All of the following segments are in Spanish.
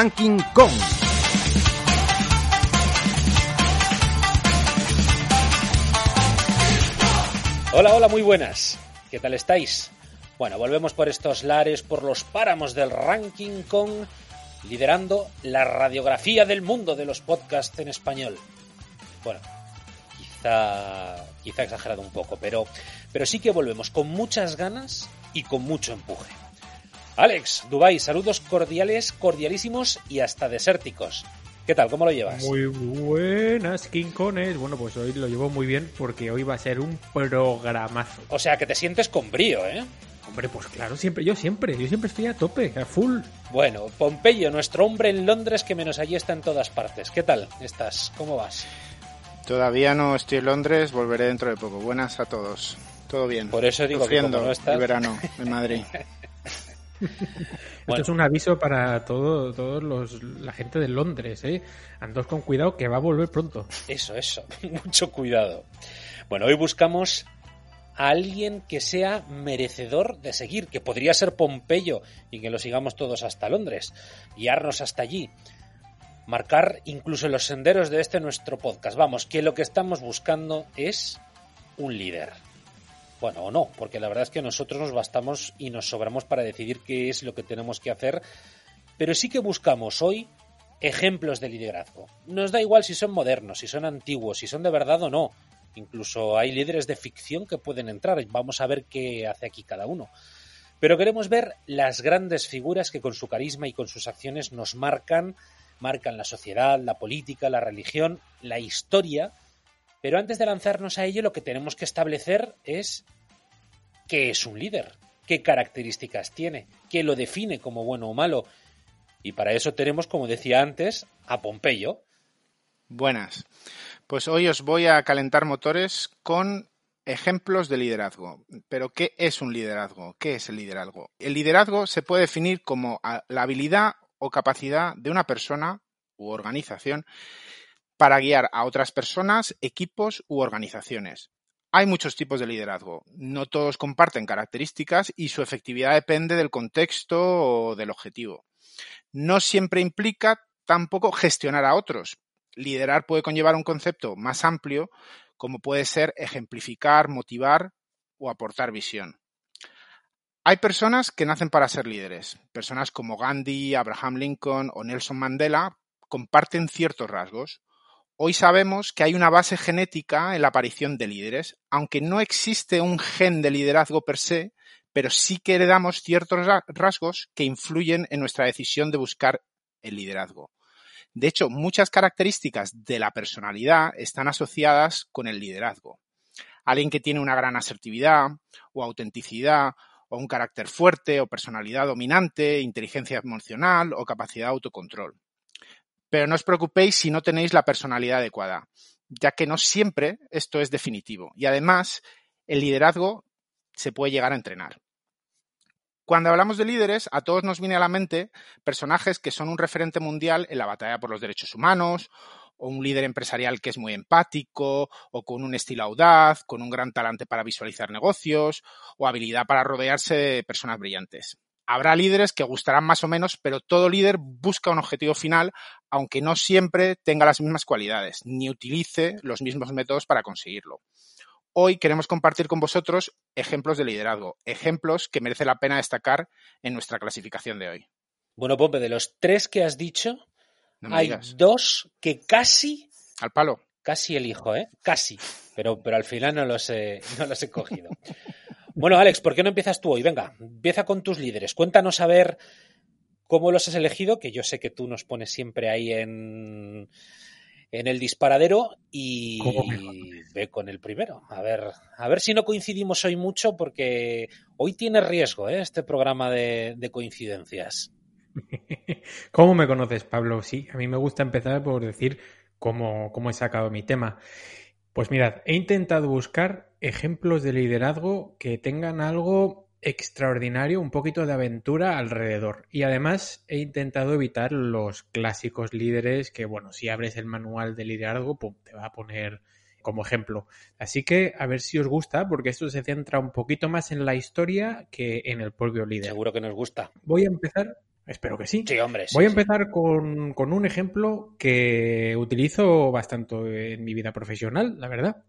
Ranking Con. Hola, hola, muy buenas. ¿Qué tal estáis? Bueno, volvemos por estos lares, por los páramos del Ranking Con, liderando la radiografía del mundo de los podcasts en español. Bueno, quizá, quizá exagerado un poco, pero, pero sí que volvemos con muchas ganas y con mucho empuje. Alex, Dubai, saludos cordiales, cordialísimos y hasta desérticos. ¿Qué tal? ¿Cómo lo llevas? Muy buenas, Quincones. Bueno, pues hoy lo llevo muy bien porque hoy va a ser un programazo. O sea, que te sientes con brío, ¿eh? Hombre, pues claro, siempre, yo siempre, yo siempre estoy a tope, a full. Bueno, Pompeyo, nuestro hombre en Londres que menos allí está en todas partes. ¿Qué tal estás? ¿Cómo vas? Todavía no estoy en Londres, volveré dentro de poco. Buenas a todos. Todo bien. Por eso digo que como no estás... el verano en Madrid. Esto es un aviso para todo, todos los la gente de Londres, ¿eh? Andos con cuidado que va a volver pronto. Eso, eso, mucho cuidado. Bueno, hoy buscamos a alguien que sea merecedor de seguir, que podría ser Pompeyo y que lo sigamos todos hasta Londres, guiarnos hasta allí, marcar incluso los senderos de este nuestro podcast. Vamos, que lo que estamos buscando es un líder. Bueno, o no, porque la verdad es que nosotros nos bastamos y nos sobramos para decidir qué es lo que tenemos que hacer, pero sí que buscamos hoy ejemplos de liderazgo. Nos da igual si son modernos, si son antiguos, si son de verdad o no. Incluso hay líderes de ficción que pueden entrar. Vamos a ver qué hace aquí cada uno. Pero queremos ver las grandes figuras que con su carisma y con sus acciones nos marcan, marcan la sociedad, la política, la religión, la historia pero antes de lanzarnos a ello, lo que tenemos que establecer es qué es un líder, qué características tiene, qué lo define como bueno o malo. Y para eso tenemos, como decía antes, a Pompeyo. Buenas. Pues hoy os voy a calentar motores con ejemplos de liderazgo. Pero ¿qué es un liderazgo? ¿Qué es el liderazgo? El liderazgo se puede definir como la habilidad o capacidad de una persona u organización para guiar a otras personas, equipos u organizaciones. Hay muchos tipos de liderazgo. No todos comparten características y su efectividad depende del contexto o del objetivo. No siempre implica tampoco gestionar a otros. Liderar puede conllevar un concepto más amplio, como puede ser ejemplificar, motivar o aportar visión. Hay personas que nacen para ser líderes. Personas como Gandhi, Abraham Lincoln o Nelson Mandela comparten ciertos rasgos. Hoy sabemos que hay una base genética en la aparición de líderes, aunque no existe un gen de liderazgo per se, pero sí que heredamos ciertos rasgos que influyen en nuestra decisión de buscar el liderazgo. De hecho, muchas características de la personalidad están asociadas con el liderazgo. Alguien que tiene una gran asertividad o autenticidad o un carácter fuerte o personalidad dominante, inteligencia emocional o capacidad de autocontrol. Pero no os preocupéis si no tenéis la personalidad adecuada, ya que no siempre esto es definitivo. Y además, el liderazgo se puede llegar a entrenar. Cuando hablamos de líderes, a todos nos viene a la mente personajes que son un referente mundial en la batalla por los derechos humanos, o un líder empresarial que es muy empático, o con un estilo audaz, con un gran talante para visualizar negocios, o habilidad para rodearse de personas brillantes. Habrá líderes que gustarán más o menos, pero todo líder busca un objetivo final, aunque no siempre tenga las mismas cualidades, ni utilice los mismos métodos para conseguirlo. Hoy queremos compartir con vosotros ejemplos de liderazgo, ejemplos que merece la pena destacar en nuestra clasificación de hoy. Bueno, Pope, de los tres que has dicho, hay dos que casi... Al palo. Casi elijo, ¿eh? Casi. Pero, pero al final no los he, no los he cogido. Bueno, Alex, ¿por qué no empiezas tú hoy? Venga, empieza con tus líderes. Cuéntanos a ver cómo los has elegido, que yo sé que tú nos pones siempre ahí en, en el disparadero y ve con el primero. A ver, a ver si no coincidimos hoy mucho, porque hoy tiene riesgo ¿eh? este programa de, de coincidencias. ¿Cómo me conoces, Pablo? Sí, a mí me gusta empezar por decir cómo, cómo he sacado mi tema. Pues mirad, he intentado buscar ejemplos de liderazgo que tengan algo extraordinario, un poquito de aventura alrededor. Y además he intentado evitar los clásicos líderes que, bueno, si abres el manual de liderazgo, pum, te va a poner como ejemplo. Así que a ver si os gusta, porque esto se centra un poquito más en la historia que en el propio líder. Seguro que nos gusta. Voy a empezar Espero que sí. Sí, hombre. sí, Voy a sí. empezar con, con un ejemplo que utilizo bastante en mi vida profesional, la verdad.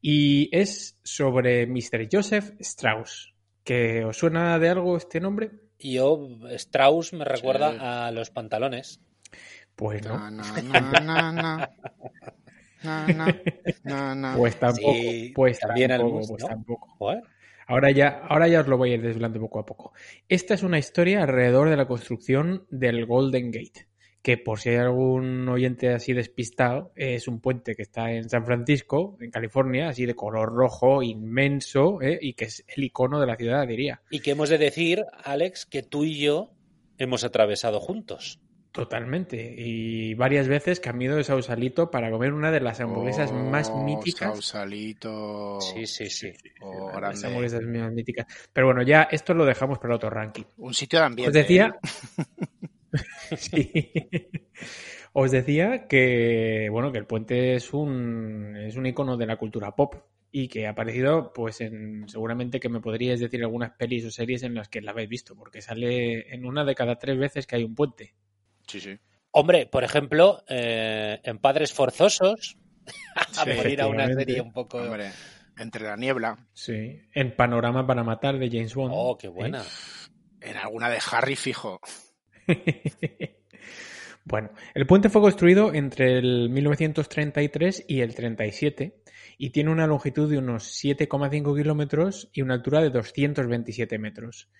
Y es sobre Mr. Joseph Strauss. ¿Que os suena de algo este nombre? Yo, Strauss me recuerda Sí. a los pantalones. Pues no. Na, na, na. Na, na, na, na. Pues tampoco. Sí, pues también al pues ¿no? tampoco. Joder. Ahora ya, ahora ya os lo voy a ir desvelando poco a poco. Esta es una historia alrededor de la construcción del Golden Gate, que por si hay algún oyente así despistado, es un puente que está en San Francisco, en California, así de color rojo, inmenso, ¿eh? y que es el icono de la ciudad, diría. Y que hemos de decir, Alex, que tú y yo hemos atravesado juntos. Totalmente. Y varias veces cambiado de Sausalito para comer una de las hamburguesas más Oh, míticas. Sausalito. Sí, sí, sí. Oh, Las hamburguesas más míticas. Pero bueno, ya esto lo dejamos para otro ranking. Un sitio de ambiente. Os decía. Sí. Os decía que bueno, que el puente es un es un icono de la cultura pop y que ha aparecido pues en seguramente que me podríais decir algunas pelis o series en las que la habéis visto, porque sale en una de cada tres veces que hay un puente. Sí, sí. Hombre, por ejemplo, eh, en Padres Forzosos, a Sí, morir a una serie un poco... Hombre, entre la niebla. Sí. En Panorama para matar de James Bond. Oh, qué buena. En alguna de Harry fijo. Bueno, el puente fue construido entre el 1933 y el 37 y tiene una longitud de unos 7,5 kilómetros y una altura de 227 metros.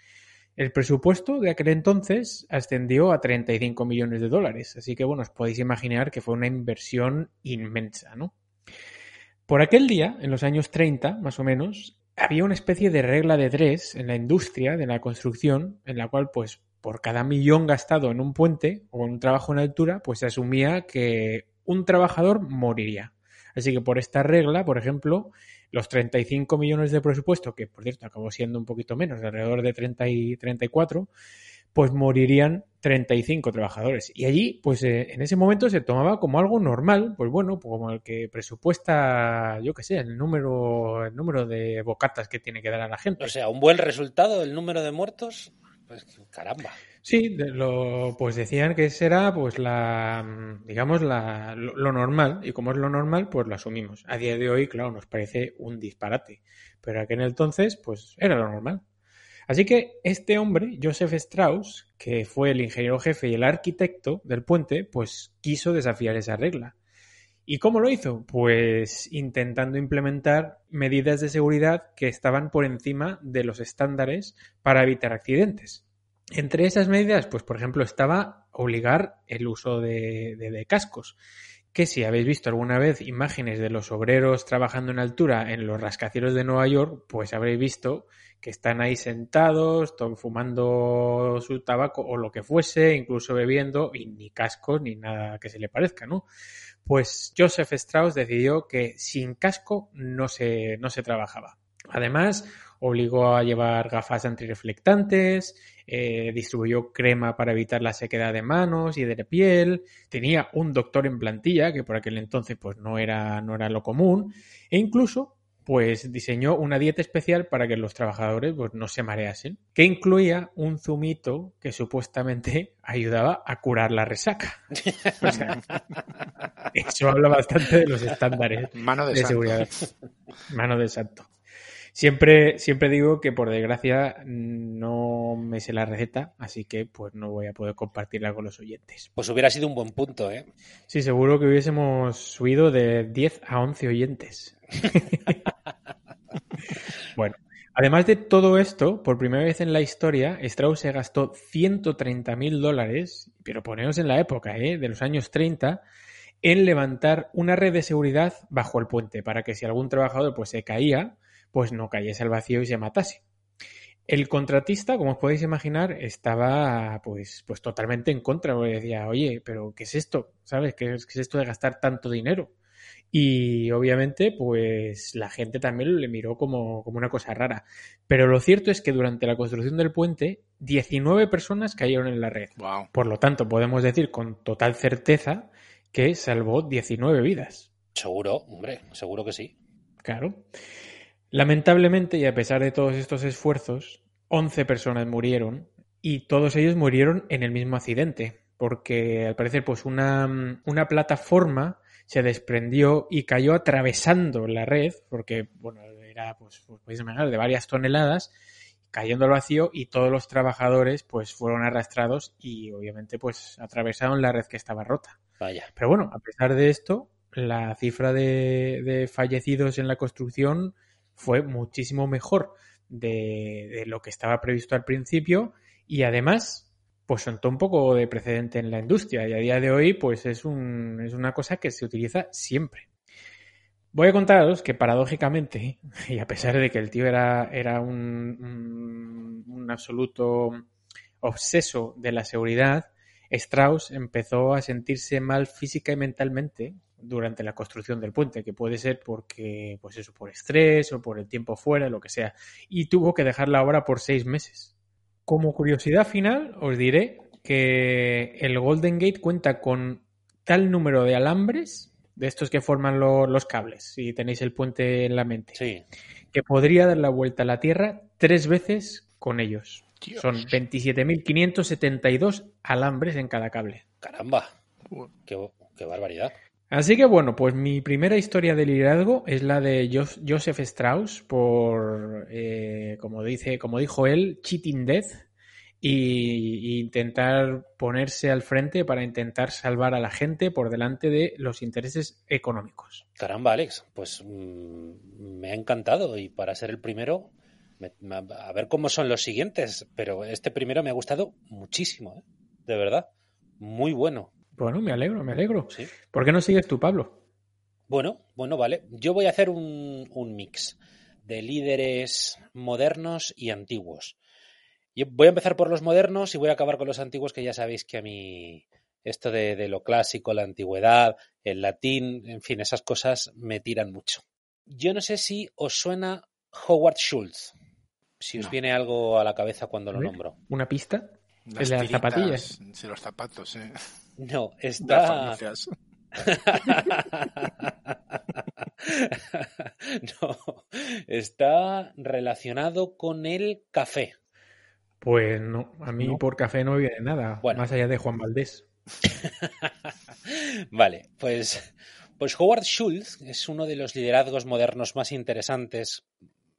El presupuesto de aquel entonces ascendió a 35 millones de dólares, así que bueno, os podéis imaginar que fue una inversión inmensa, ¿no? Por aquel día, en los años 30, más o menos, había una especie de regla de tres en la industria de la construcción, en la cual, pues, por cada millón gastado en un puente o en un trabajo en altura, pues se asumía que un trabajador moriría. Así que por esta regla, por ejemplo, los 35 millones de presupuesto, que por cierto acabó siendo un poquito menos, alrededor de 30 y 34, pues morirían 35 trabajadores. Y allí, pues eh, en ese momento se tomaba como algo normal, pues bueno, como el que presupuesta, yo qué sé, el número, el número de bocatas que tiene que dar a la gente. O sea, un buen resultado, el número de muertos, pues caramba. Sí, lo, pues decían que esa era pues la, digamos, la, lo, lo normal, y como es lo normal, pues lo asumimos. A día de hoy, claro, nos parece un disparate, pero aquel entonces, pues era lo normal. Así que este hombre, Joseph Strauss, que fue el ingeniero jefe y el arquitecto del puente, pues quiso desafiar esa regla. ¿Y cómo lo hizo? Pues intentando implementar medidas de seguridad que estaban por encima de los estándares para evitar accidentes. Entre esas medidas, pues por ejemplo, estaba obligar el uso de, de, cascos. Que si habéis visto alguna vez imágenes de los obreros trabajando en altura en los rascacielos de Nueva York, pues habréis visto que están ahí sentados, fumando su tabaco o lo que fuese, incluso bebiendo, y ni cascos ni nada que se le parezca, ¿no? Pues Joseph Strauss decidió que sin casco no se, no se trabajaba. Además, obligó a llevar gafas antirreflectantes, eh, distribuyó crema para evitar la sequedad de manos y de la piel, tenía un doctor en plantilla, que por aquel entonces pues no era, no era lo común, e incluso pues diseñó una dieta especial para que los trabajadores pues, no se mareasen, que incluía un zumito que supuestamente ayudaba a curar la resaca. O sea, eso habla bastante de los estándares Mano de, de seguridad. Mano de santo. Siempre, siempre digo que por desgracia no me sé la receta, así que pues no voy a poder compartirla con los oyentes. Pues hubiera sido un buen punto, ¿eh? Sí, seguro que hubiésemos subido de 10 a 11 oyentes. bueno, además de todo esto, por primera vez en la historia, Strauss se gastó 130 mil dólares, pero poneos en la época, ¿eh? de los años 30, en levantar una red de seguridad bajo el puente para que si algún trabajador pues se caía, pues no cayese al vacío y se matase. El contratista, como os podéis imaginar, estaba pues, pues totalmente en contra, porque decía, oye, pero ¿qué es esto? ¿Sabes? ¿Qué es, qué es esto de gastar tanto dinero? Y obviamente, pues la gente también le miró como, como, una cosa rara. Pero lo cierto es que durante la construcción del puente, 19 personas cayeron en la red. Wow. Por lo tanto, podemos decir con total certeza que salvó 19 vidas. Seguro, hombre, seguro que sí. Claro. Lamentablemente, y a pesar de todos estos esfuerzos, 11 personas murieron y todos ellos murieron en el mismo accidente, porque al parecer pues una, una plataforma se desprendió y cayó atravesando la red, porque bueno, era pues, pues de varias toneladas, cayendo al vacío y todos los trabajadores pues fueron arrastrados y obviamente pues atravesaron la red que estaba rota. Vaya. Pero bueno, a pesar de esto, la cifra de, de fallecidos en la construcción fue muchísimo mejor de, lo que estaba previsto al principio y además pues sentó un poco de precedente en la industria y a día de hoy pues es, un, es una cosa que se utiliza siempre. Voy a contaros que paradójicamente, y a pesar de que el tío era, era un, un, un absoluto obseso de la seguridad, Strauss empezó a sentirse mal física y mentalmente durante la construcción del puente, que puede ser porque, pues eso, por estrés o por el tiempo fuera, lo que sea, y tuvo que dejar la obra por seis meses. Como curiosidad final, os diré que el Golden Gate cuenta con tal número de alambres, de estos que forman lo, los cables, si tenéis el puente en la mente, Sí. que podría dar la vuelta a la Tierra tres veces con ellos. Dios. Son 27.572 alambres en cada cable. Caramba. Qué, qué barbaridad. Así que bueno, pues mi primera historia de liderazgo es la de Jos- Joseph Strauss por, eh, como dice, como dijo él, cheating death y, intentar ponerse al frente para intentar salvar a la gente por delante de los intereses económicos. Caramba, Alex. Pues mm, me ha encantado y para ser el primero, me- me- a ver cómo son los siguientes, pero este primero me ha gustado muchísimo, ¿eh? de verdad. Muy bueno. Bueno, me alegro, me alegro. Sí. ¿Por qué no sigues tú, Pablo? Bueno, bueno, vale. Yo voy a hacer un, un mix de líderes modernos y antiguos. Yo voy a empezar por los modernos y voy a acabar con los antiguos, que ya sabéis que a mí esto de, de lo clásico, la antigüedad, el latín, en fin, esas cosas me tiran mucho. Yo no sé si os suena Howard Schultz, si os No. viene algo a la cabeza cuando lo nombro. ¿Una pista? Las ¿El de las tiritas, zapatillas? Sí, los zapatos, eh. No, Las está... farmacias. no, está relacionado con el café. Pues no, a mí No. por café no me viene nada, Bueno. más allá de Juan Valdés. Vale, pues, pues Howard Schultz es uno de los liderazgos modernos más interesantes,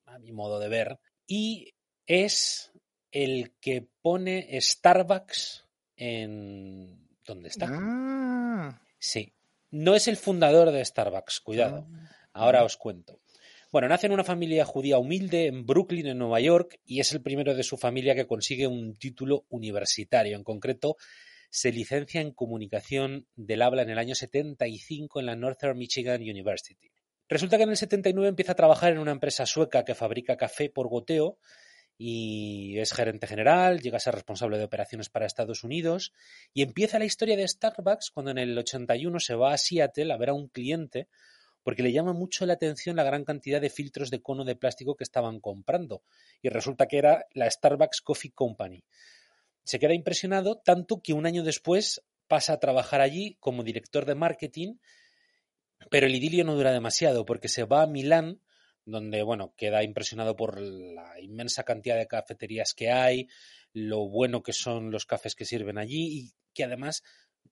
a mi modo de ver, y es el que pone Starbucks en... ¿Dónde está? Ah, Sí. No es el fundador de Starbucks, cuidado. Ahora os cuento. Bueno, nace en una familia judía humilde en Brooklyn, en Nueva York, y es el primero de su familia que consigue un título universitario. En concreto, se licencia en comunicación del habla en el año 75 en la Northern Michigan University. Resulta que en el 79 empieza a trabajar en una empresa sueca que fabrica café por goteo y es gerente general, llega a ser responsable de operaciones para Estados Unidos y empieza la historia de Starbucks cuando en el 81 se va a Seattle a ver a un cliente porque le llama mucho la atención la gran cantidad de filtros de cono de plástico que estaban comprando. Y resulta que era la Starbucks Coffee Company. Se queda impresionado tanto que un año después pasa a trabajar allí como director de marketing, pero el idilio no dura demasiado porque se va a Milán, donde, bueno, queda impresionado por la inmensa cantidad de cafeterías que hay, lo bueno que son los cafés que sirven allí y que además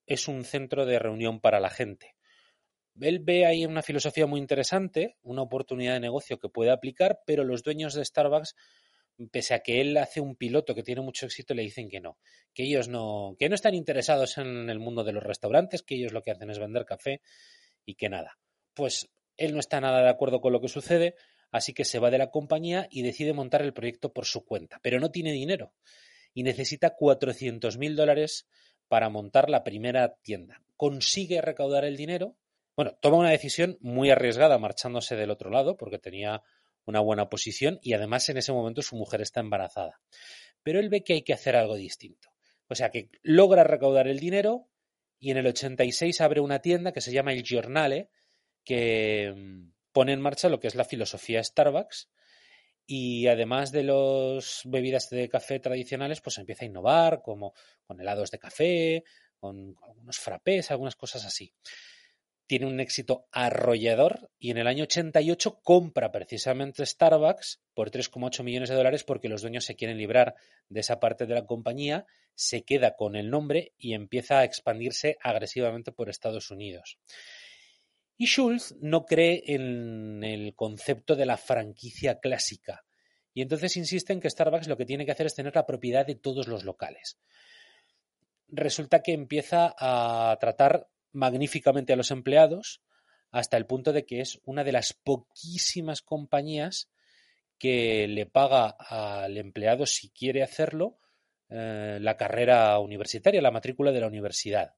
es un centro de reunión para la gente él ve ahí una filosofía muy interesante, una oportunidad de negocio que puede aplicar, pero los dueños de Starbucks, pese a que él hace un piloto que tiene mucho éxito, le dicen que no, que ellos no, que no están interesados en el mundo de los restaurantes, que ellos lo que hacen es vender café y que nada. Pues él no está nada de acuerdo con lo que sucede, así que se va de la compañía y decide montar el proyecto por su cuenta, pero no tiene dinero y necesita 400 mil dólares para montar la primera tienda. Consigue recaudar el dinero bueno, toma una decisión muy arriesgada marchándose del otro lado porque tenía una buena posición y además en ese momento su mujer está embarazada. Pero él ve que hay que hacer algo distinto. O sea que logra recaudar el dinero y en el 86 abre una tienda que se llama El Giornale que mm, pone en marcha lo que es la filosofía Starbucks y además de las bebidas de café tradicionales pues empieza a innovar como con helados de café, con algunos frappés, algunas cosas así. tiene un éxito arrollador y en el año 88 compra precisamente Starbucks por 3,8 millones de dólares porque los dueños se quieren librar de esa parte de la compañía, se queda con el nombre y empieza a expandirse agresivamente por Estados Unidos. Y Schultz no cree en el concepto de la franquicia clásica y entonces insiste en que Starbucks lo que tiene que hacer es tener la propiedad de todos los locales. Resulta que empieza a tratar magníficamente a los empleados hasta el punto de que es una de las poquísimas compañías que le paga al empleado, si quiere hacerlo, eh, la carrera universitaria, la matrícula de la universidad.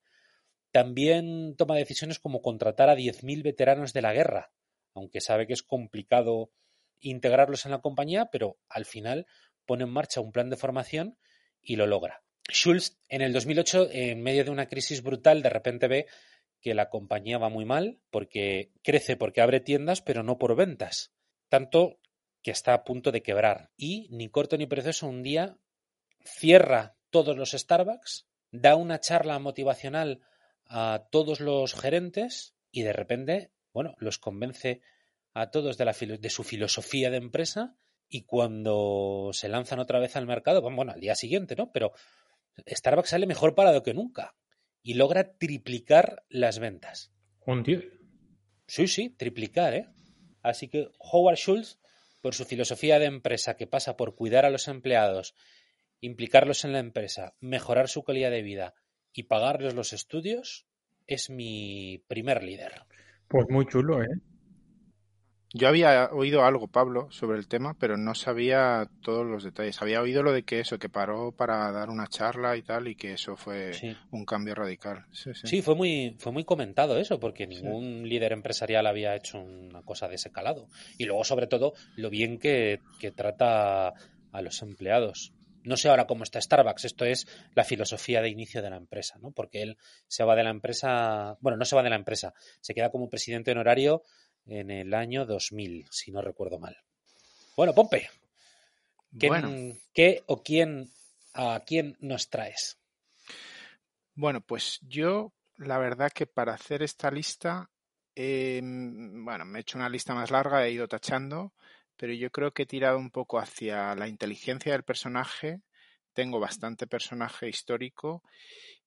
También toma decisiones como contratar a 10.000 veteranos de la guerra, aunque sabe que es complicado integrarlos en la compañía, pero al final pone en marcha un plan de formación y lo logra. Schulz en el 2008, en medio de una crisis brutal, de repente ve que la compañía va muy mal porque crece porque abre tiendas, pero no por ventas. Tanto que está a punto de quebrar. Y ni corto ni perezoso un día cierra todos los Starbucks, da una charla motivacional a todos los gerentes y de repente, bueno, los convence a todos de, la, de su filosofía de empresa y cuando se lanzan otra vez al mercado, bueno, al día siguiente, ¿no? Pero Starbucks sale mejor parado que nunca y logra triplicar las ventas. Un tío. Sí, sí, triplicar, ¿eh? Así que Howard Schultz, por su filosofía de empresa que pasa por cuidar a los empleados, implicarlos en la empresa, mejorar su calidad de vida y pagarles los estudios, es mi primer líder. Pues muy chulo, ¿eh? Yo había oído algo, Pablo, sobre el tema, pero no sabía todos los detalles. Había oído lo de que eso, que paró para dar una charla y tal, y que eso fue un cambio radical. Sí, fue muy, fue muy comentado eso, porque ningún líder empresarial había hecho una cosa de ese calado. Y luego, sobre todo, lo bien que, que trata a los empleados. No sé ahora cómo está Starbucks, esto es la filosofía de inicio de la empresa, ¿no? Porque él se va de la empresa, bueno, no se va de la empresa, se queda como presidente honorario en el año 2000, si no recuerdo mal. Bueno, Pompe, ¿qué, o quién, a quién nos traes? Bueno, pues yo, la verdad que para hacer esta lista, bueno, me he hecho una lista más larga, he ido tachando, pero yo creo que he tirado un poco hacia la inteligencia del personaje. Tengo bastante personaje histórico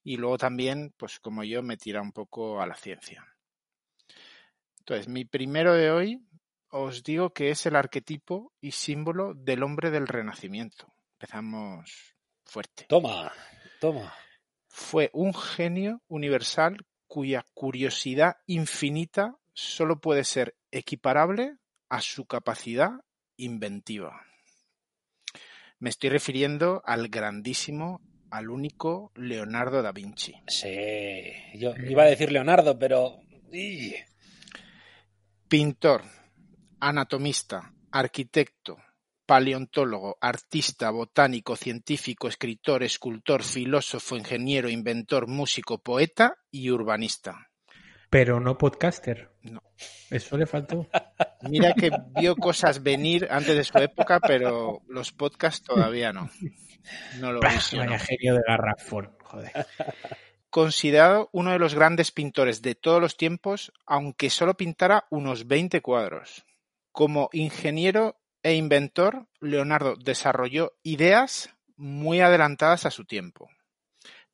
y luego también, pues como yo, me tira un poco a la ciencia. Entonces, mi primero de hoy os digo que es el arquetipo y símbolo del hombre del Renacimiento. Empezamos fuerte. Toma, toma. Fue un genio universal cuya curiosidad infinita solo puede ser equiparable a su capacidad inventiva. Me estoy refiriendo al grandísimo, al único Leonardo da Vinci. Sí, yo iba a decir Leonardo, pero... Pintor, anatomista, arquitecto, paleontólogo, artista, botánico, científico, escritor, escultor, filósofo, ingeniero, inventor, músico, poeta y urbanista. Pero no podcaster. No. Eso le faltó. Mira que vio cosas venir antes de su época, pero los podcasts todavía no. No lo Vaya genio de garrafón, joder considerado uno de los grandes pintores de todos los tiempos, aunque solo pintara unos 20 cuadros. Como ingeniero e inventor, Leonardo desarrolló ideas muy adelantadas a su tiempo,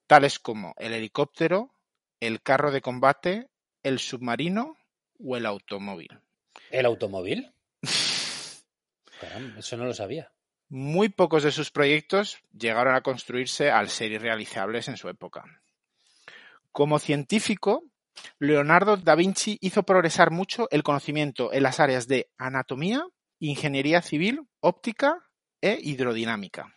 tales como el helicóptero, el carro de combate, el submarino o el automóvil. ¿El automóvil? eso no lo sabía. Muy pocos de sus proyectos llegaron a construirse al ser irrealizables en su época. Como científico, Leonardo da Vinci hizo progresar mucho el conocimiento en las áreas de anatomía, ingeniería civil, óptica e hidrodinámica.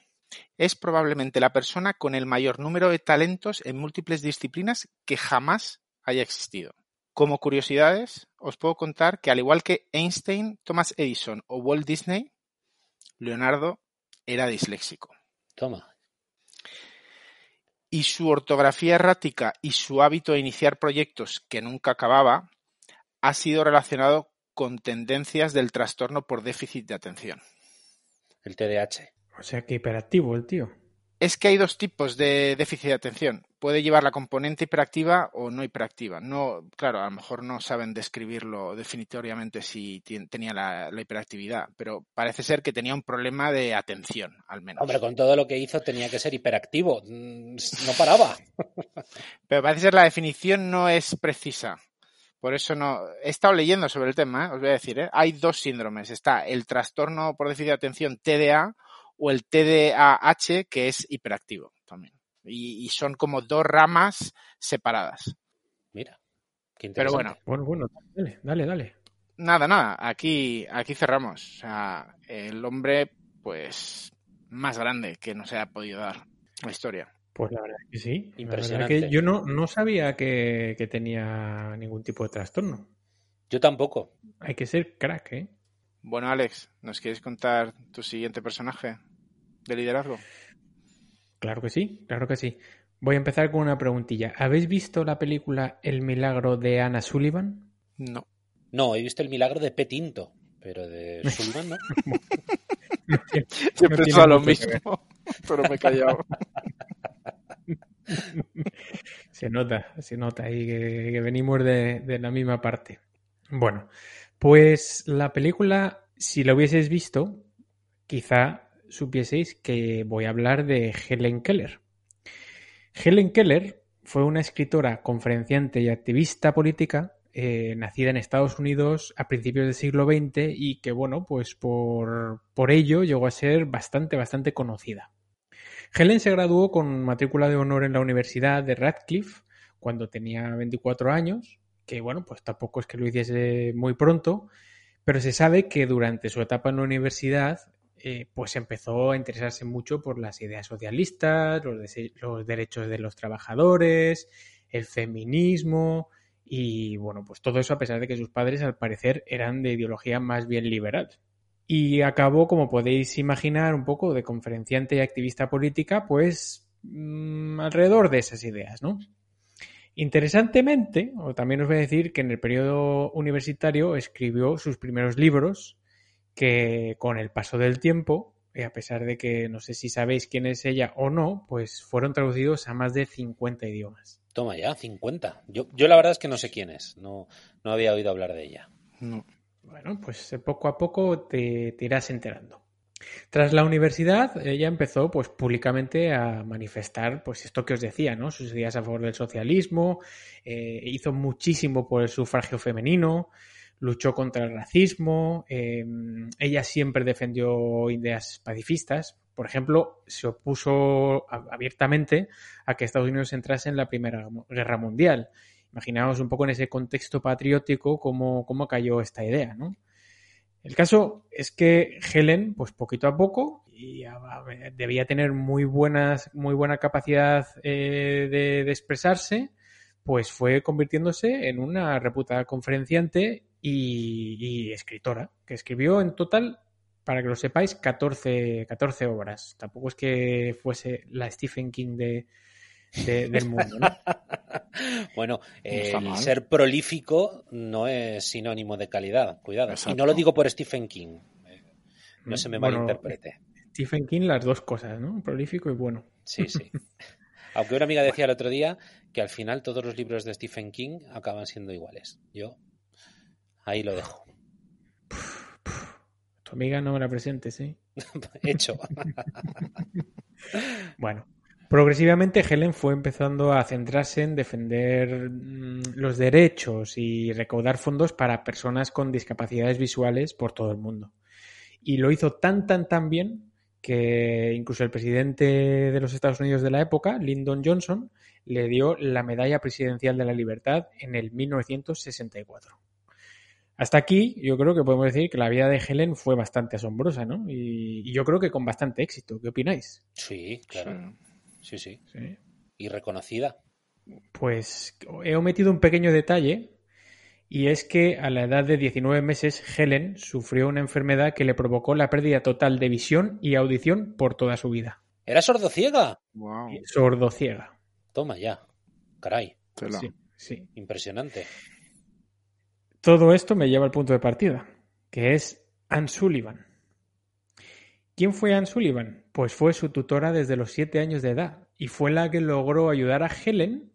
Es probablemente la persona con el mayor número de talentos en múltiples disciplinas que jamás haya existido. Como curiosidades, os puedo contar que al igual que Einstein, Thomas Edison o Walt Disney, Leonardo era disléxico. Toma y su ortografía errática y su hábito de iniciar proyectos que nunca acababa ha sido relacionado con tendencias del trastorno por déficit de atención. El TDAH. O sea que hiperactivo el tío. Es que hay dos tipos de déficit de atención. Puede llevar la componente hiperactiva o no hiperactiva. No, claro, a lo mejor no saben describirlo definitoriamente si tenía la, hiperactividad, pero parece ser que tenía un problema de atención, al menos. Hombre, con todo lo que hizo tenía que ser hiperactivo, mm, no paraba. pero parece ser la definición no es precisa. Por eso no. He estado leyendo sobre el tema, ¿eh? os voy a decir, ¿eh? hay dos síndromes. Está el trastorno por déficit de atención TDA o el TDAH, que es hiperactivo también y, son como dos ramas separadas. Mira, qué interesante. Pero bueno. Bueno, bueno, dale, dale, Nada, nada, aquí, aquí cerramos. O sea, el hombre, pues, más grande que no se ha podido dar la historia. Pues la verdad que sí. Impresionante. Que yo no, no sabía que, que, tenía ningún tipo de trastorno. Yo tampoco. Hay que ser crack, ¿eh? Bueno, Alex, ¿nos quieres contar tu siguiente personaje de liderazgo? Claro que sí, claro que sí. Voy a empezar con una preguntilla. ¿Habéis visto la película El milagro de Anna Sullivan? No. No, he visto el milagro de Petinto, pero de Sullivan no. Siempre no lo mismo, pero me he callado. se nota, se nota ahí que, venimos de, de, la misma parte. Bueno, pues la película, si la hubieseis visto, quizá supieseis que voy a hablar de Helen Keller. Helen Keller fue una escritora, conferenciante y activista política eh, nacida en Estados Unidos a principios del siglo XX y que, bueno, pues por, por ello llegó a ser bastante, bastante conocida. Helen se graduó con matrícula de honor en la Universidad de Radcliffe cuando tenía 24 años, que bueno, pues tampoco es que lo hiciese muy pronto, pero se sabe que durante su etapa en la universidad eh, pues empezó a interesarse mucho por las ideas socialistas, los, derechos de los trabajadores, el feminismo y bueno, pues todo eso a pesar de que sus padres al parecer eran de ideología más bien liberal. Y acabó, como podéis imaginar, un poco de conferenciante y activista política, pues mm, alrededor de esas ideas, ¿no? Interesantemente, o también os voy a decir que en el periodo universitario escribió sus primeros libros que con el paso del tiempo, y a pesar de que no sé si sabéis quién es ella o no, pues fueron traducidos a más de 50 idiomas. Toma ya, 50. Yo, yo la verdad es que no sé quién es, no, no había oído hablar de ella. Bueno, pues poco a poco te, irás enterando. Tras la universidad, ella empezó pues públicamente a manifestar pues esto que os decía, ¿no? Sus ideas a favor del socialismo, eh, hizo muchísimo por el sufragio femenino, luchó contra el racismo, em, ella siempre defendió ideas pacifistas, por ejemplo, se opuso abiertamente a que Estados Unidos entrase en la Primera Guerra Mundial. Imaginaos un poco en ese contexto patriótico cómo, cómo cayó esta idea, ¿no? El caso es que Helen, pues poquito a poco, y debía tener muy, buenas, muy buena capacidad eh, de, de, expresarse, pues fue convirtiéndose en una reputada conferenciante y, escritora, que escribió en total, para que lo sepáis, 14, 14 obras. Tampoco es que fuese la Stephen King de, del mundo. ¿no? bueno, ser prolífico no es sinónimo de calidad, cuidado. Y no lo digo por Stephen King, eh, no se me malinterprete. Stephen King, las dos cosas, ¿no? Prolífico y bueno. Sí, sí. Aunque una amiga decía el otro día que al final todos los libros de Stephen King acaban siendo iguales. Yo Ahí lo dejo. Tu amiga no me la presente, sí. Hecho. bueno, progresivamente Helen fue empezando a centrarse en defender mm, los derechos y recaudar fondos para personas con discapacidades visuales por todo el mundo. Y lo hizo tan, tan, tan bien que incluso el presidente de los Estados Unidos de la época, Lyndon Johnson, le dio la Medalla Presidencial de la Libertad en el 1964. Hasta aquí yo creo que podemos decir que la vida de Helen fue bastante asombrosa, ¿no? Y, yo creo que con bastante éxito. ¿Qué opináis? Sí, claro. Sí. sí, Y reconocida. Pues he omitido un pequeño detalle y es que a la edad de 19 meses Helen sufrió una enfermedad que le provocó la pérdida total de visión y audición por toda su vida. ¿Era sordociega? Wow. Sordociega. Toma ya. Caray. Sí, sí. Impresionante. Todo esto me lleva al punto de partida, que es Anne Sullivan. ¿Quién fue Anne Sullivan? Pues fue su tutora desde los siete años de edad y fue la que logró ayudar a Helen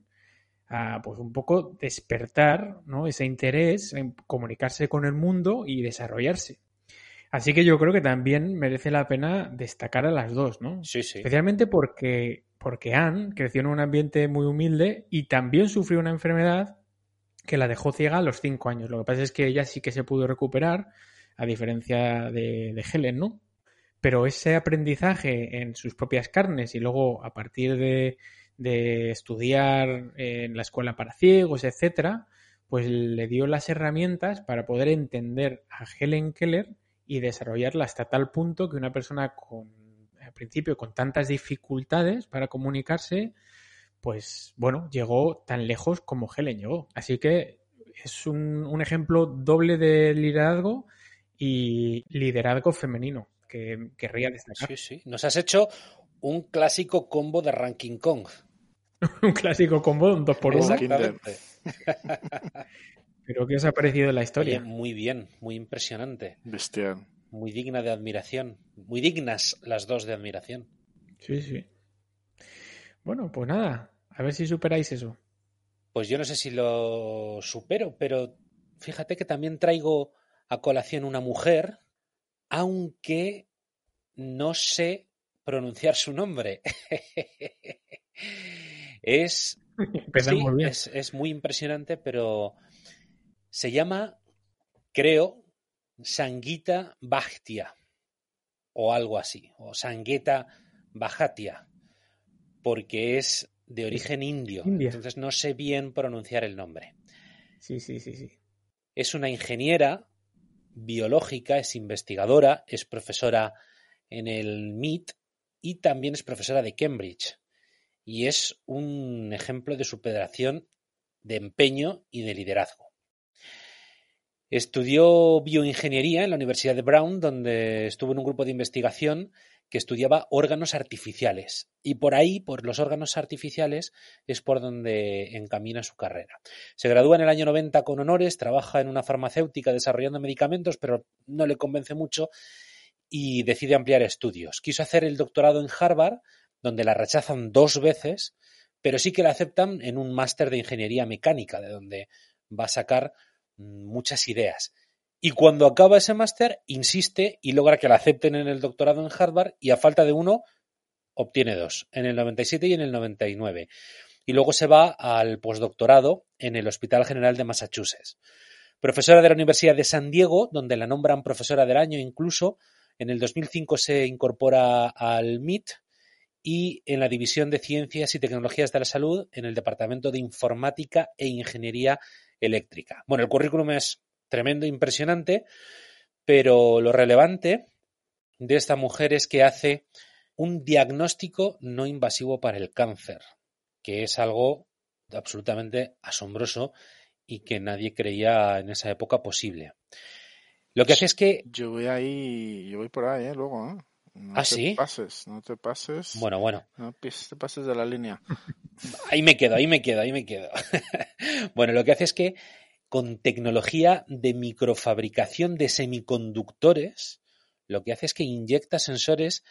a pues un poco despertar ¿no? ese interés en comunicarse con el mundo y desarrollarse. Así que yo creo que también merece la pena destacar a las dos, ¿no? Sí, sí. Especialmente porque, porque Anne creció en un ambiente muy humilde y también sufrió una enfermedad que la dejó ciega a los cinco años. Lo que pasa es que ella sí que se pudo recuperar, a diferencia de, Helen, ¿no? Pero ese aprendizaje en sus propias carnes y luego a partir de, de estudiar en la escuela para ciegos, etcétera, pues le dio las herramientas para poder entender a Helen Keller y desarrollarla hasta tal punto que una persona con, al principio, con tantas dificultades para comunicarse, pues bueno, llegó tan lejos como Helen llegó. Así que es un, un ejemplo doble de liderazgo y liderazgo femenino que querría destacar. Sí, sí. Nos has hecho un clásico combo de Ranking Kong. un clásico combo, un 2 por 1 Exactamente. Pero ¿qué os ha parecido la historia? Oye, muy bien, muy impresionante. Bestial. Muy digna de admiración. Muy dignas las dos de admiración. Sí, sí. Bueno, pues nada, a ver si superáis eso. Pues yo no sé si lo supero, pero fíjate que también traigo a colación una mujer, aunque no sé pronunciar su nombre. es, Empezamos sí, bien. es, es muy impresionante, pero se llama, creo, Sanguita Bhaktia o algo así, o Sangueta Bhajatia, porque es de origen indio, India. entonces no sé bien pronunciar el nombre. Sí, sí, sí, sí. Es una ingeniera biológica, es investigadora, es profesora en el MIT y también es profesora de Cambridge. Y es un ejemplo de superación, de empeño y de liderazgo. Estudió bioingeniería en la Universidad de Brown, donde estuvo en un grupo de investigación que estudiaba órganos artificiales. Y por ahí, por los órganos artificiales, es por donde encamina su carrera. Se gradúa en el año 90 con honores, trabaja en una farmacéutica desarrollando medicamentos, pero no le convence mucho y decide ampliar estudios. Quiso hacer el doctorado en Harvard, donde la rechazan dos veces, pero sí que la aceptan en un máster de ingeniería mecánica, de donde va a sacar muchas ideas. Y cuando acaba ese máster, insiste y logra que la acepten en el doctorado en Harvard y a falta de uno, obtiene dos, en el 97 y en el 99. Y luego se va al postdoctorado en el Hospital General de Massachusetts. Profesora de la Universidad de San Diego, donde la nombran profesora del año incluso. En el 2005 se incorpora al MIT y en la División de Ciencias y Tecnologías de la Salud en el Departamento de Informática e Ingeniería Eléctrica. Bueno, el currículum es tremendo, impresionante, pero lo relevante de esta mujer es que hace un diagnóstico no invasivo para el cáncer, que es algo absolutamente asombroso y que nadie creía en esa época posible. Lo que hace es que... Yo voy ahí, yo voy por ahí, ¿eh? Luego, ¿eh? No ¿Ah, te sí? pases, no te pases. Bueno, bueno, No te pases de la línea. ahí me quedo, ahí me quedo, ahí me quedo. bueno, lo que hace es que con tecnología de microfabricación de semiconductores, lo que hace es que inyecta sensores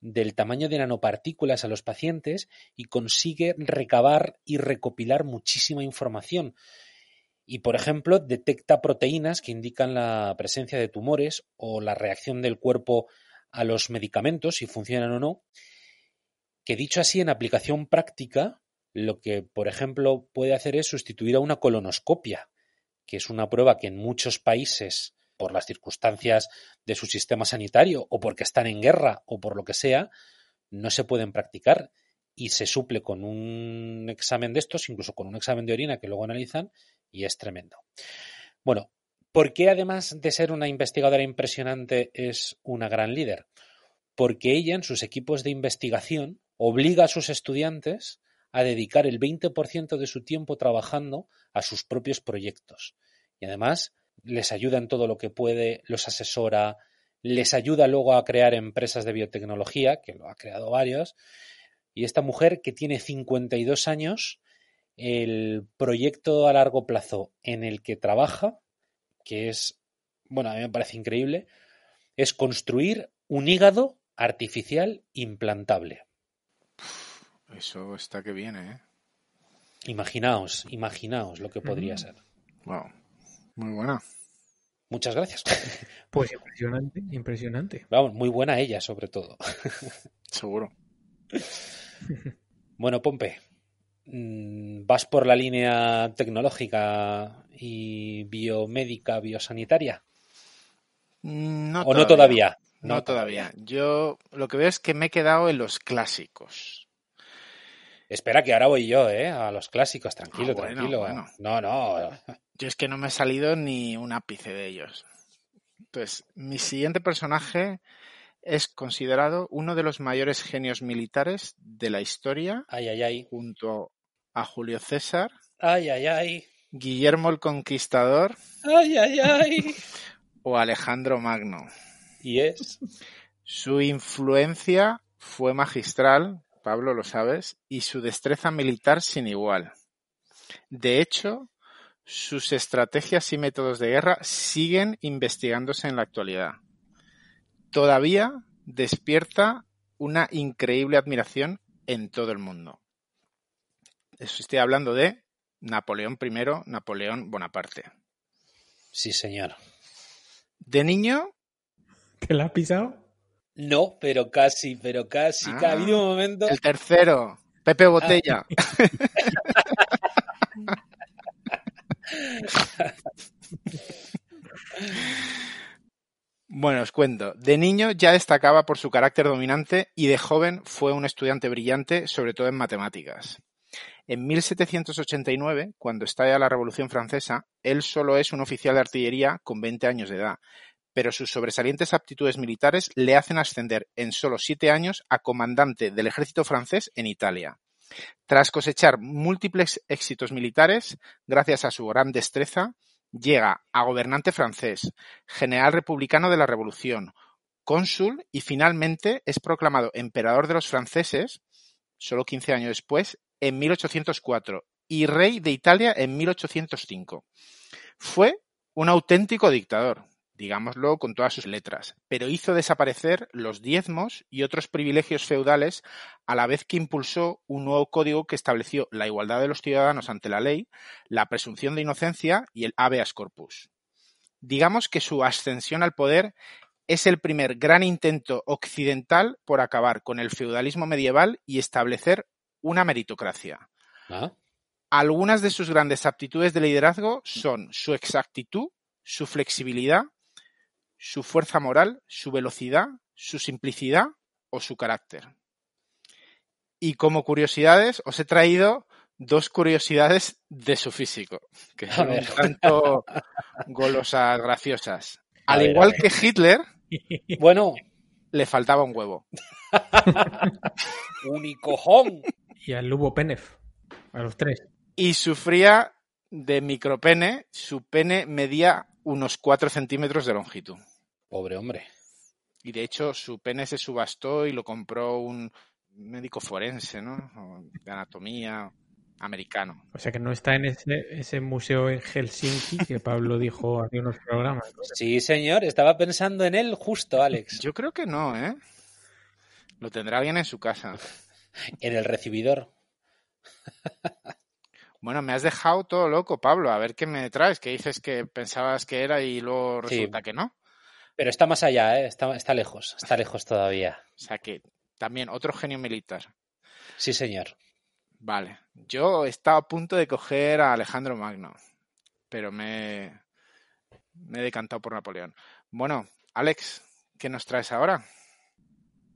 del tamaño de nanopartículas a los pacientes y consigue recabar y recopilar muchísima información. Y, por ejemplo, detecta proteínas que indican la presencia de tumores o la reacción del cuerpo a los medicamentos, si funcionan o no, que dicho así en aplicación práctica, lo que, por ejemplo, puede hacer es sustituir a una colonoscopia, que es una prueba que en muchos países, por las circunstancias de su sistema sanitario o porque están en guerra o por lo que sea, no se pueden practicar y se suple con un examen de estos, incluso con un examen de orina que luego analizan y es tremendo. Bueno, ¿por qué además de ser una investigadora impresionante es una gran líder? Porque ella en sus equipos de investigación obliga a sus estudiantes a dedicar el 20% de su tiempo trabajando a sus propios proyectos. Y además les ayuda en todo lo que puede, los asesora, les ayuda luego a crear empresas de biotecnología, que lo ha creado varios. Y esta mujer que tiene 52 años, el proyecto a largo plazo en el que trabaja, que es, bueno, a mí me parece increíble, es construir un hígado artificial implantable. Eso está que viene, ¿eh? Imaginaos, imaginaos lo que podría Mm. ser. Wow. Muy buena. Muchas gracias. Pues impresionante, impresionante. Vamos, muy buena ella, sobre todo. Seguro. Bueno, Pompe, mm, ¿vas por la línea tecnológica y biomédica, biosanitaria? No ¿O no todavía? No, todavía. Yo lo que veo es que me he quedado en los clásicos. Espera, que ahora voy yo, ¿eh? A los clásicos, tranquilo, Ah, bueno, tranquilo. bueno. No, no. Yo es que no me ha salido ni un ápice de ellos. Entonces, mi siguiente personaje es considerado uno de los mayores genios militares de la historia, Ay, ay, ay. junto a Julio César, Ay, ay, ay. Guillermo el Conquistador Ay, ay, ay. o Alejandro Magno. Y es. Su influencia fue magistral, Pablo lo sabes, y su destreza militar sin igual. De hecho, sus estrategias y métodos de guerra siguen investigándose en la actualidad. Todavía despierta una increíble admiración en todo el mundo. Estoy hablando de Napoleón I, Napoleón Bonaparte. Sí, señor. De niño, ¿Te la has pisado? No, pero casi, pero casi. que ha Ah, habido un momento. el tercero, Pepe Botella. Bueno, os cuento. De niño ya destacaba por su carácter dominante y de joven fue un estudiante brillante, sobre todo en matemáticas. En 1789, cuando estalla la Revolución Francesa, él solo es un oficial de artillería con 20 años de edad, pero sus sobresalientes aptitudes militares le hacen ascender en solo siete años a comandante del ejército francés en Italia. Tras cosechar múltiples éxitos militares, gracias a su gran destreza, llega a gobernante francés, general republicano de la Revolución, cónsul y finalmente es proclamado emperador de los franceses, solo 15 años después, en 1804 y rey de Italia en 1805. Fue un auténtico dictador, digámoslo con todas sus letras, pero hizo desaparecer los diezmos y otros privilegios feudales a la vez que impulsó un nuevo código que estableció la igualdad de los ciudadanos ante la ley, la presunción de inocencia y el habeas corpus. Digamos que su ascensión al poder es el primer gran intento occidental por acabar con el feudalismo medieval y establecer una meritocracia. ¿Ah? Algunas de sus grandes aptitudes de liderazgo son su exactitud, su flexibilidad, su fuerza moral, su velocidad, su simplicidad o su carácter. Y como curiosidades os he traído dos curiosidades de su físico, que son un tanto golosas, graciosas. Al ver, igual que Hitler, Bueno, le faltaba un huevo. unicojón. Y al Lubo Penef. A los tres. Y sufría de micropene, su pene medía unos 4 centímetros de longitud. Pobre hombre. Y de hecho su pene se subastó y lo compró un médico forense, ¿no? O De anatomía americano. O sea que no está en ese, ese museo en Helsinki que Pablo dijo hace unos programas. ¿no? Sí, señor. Estaba pensando en él justo, Alex. Yo creo que no, ¿eh? Lo tendrá alguien en su casa. En el recibidor. Bueno, me has dejado todo loco, Pablo. A ver qué me traes. Que dices que pensabas que era y luego Sí. resulta que no. Pero está más allá, ¿eh? Está, está lejos. Está lejos todavía. O sea que también otro genio militar. Sí, señor. Vale. Yo estaba a punto de coger a Alejandro Magno, pero me, me he decantado por Napoleón. Bueno, Alex, ¿qué nos traes ahora?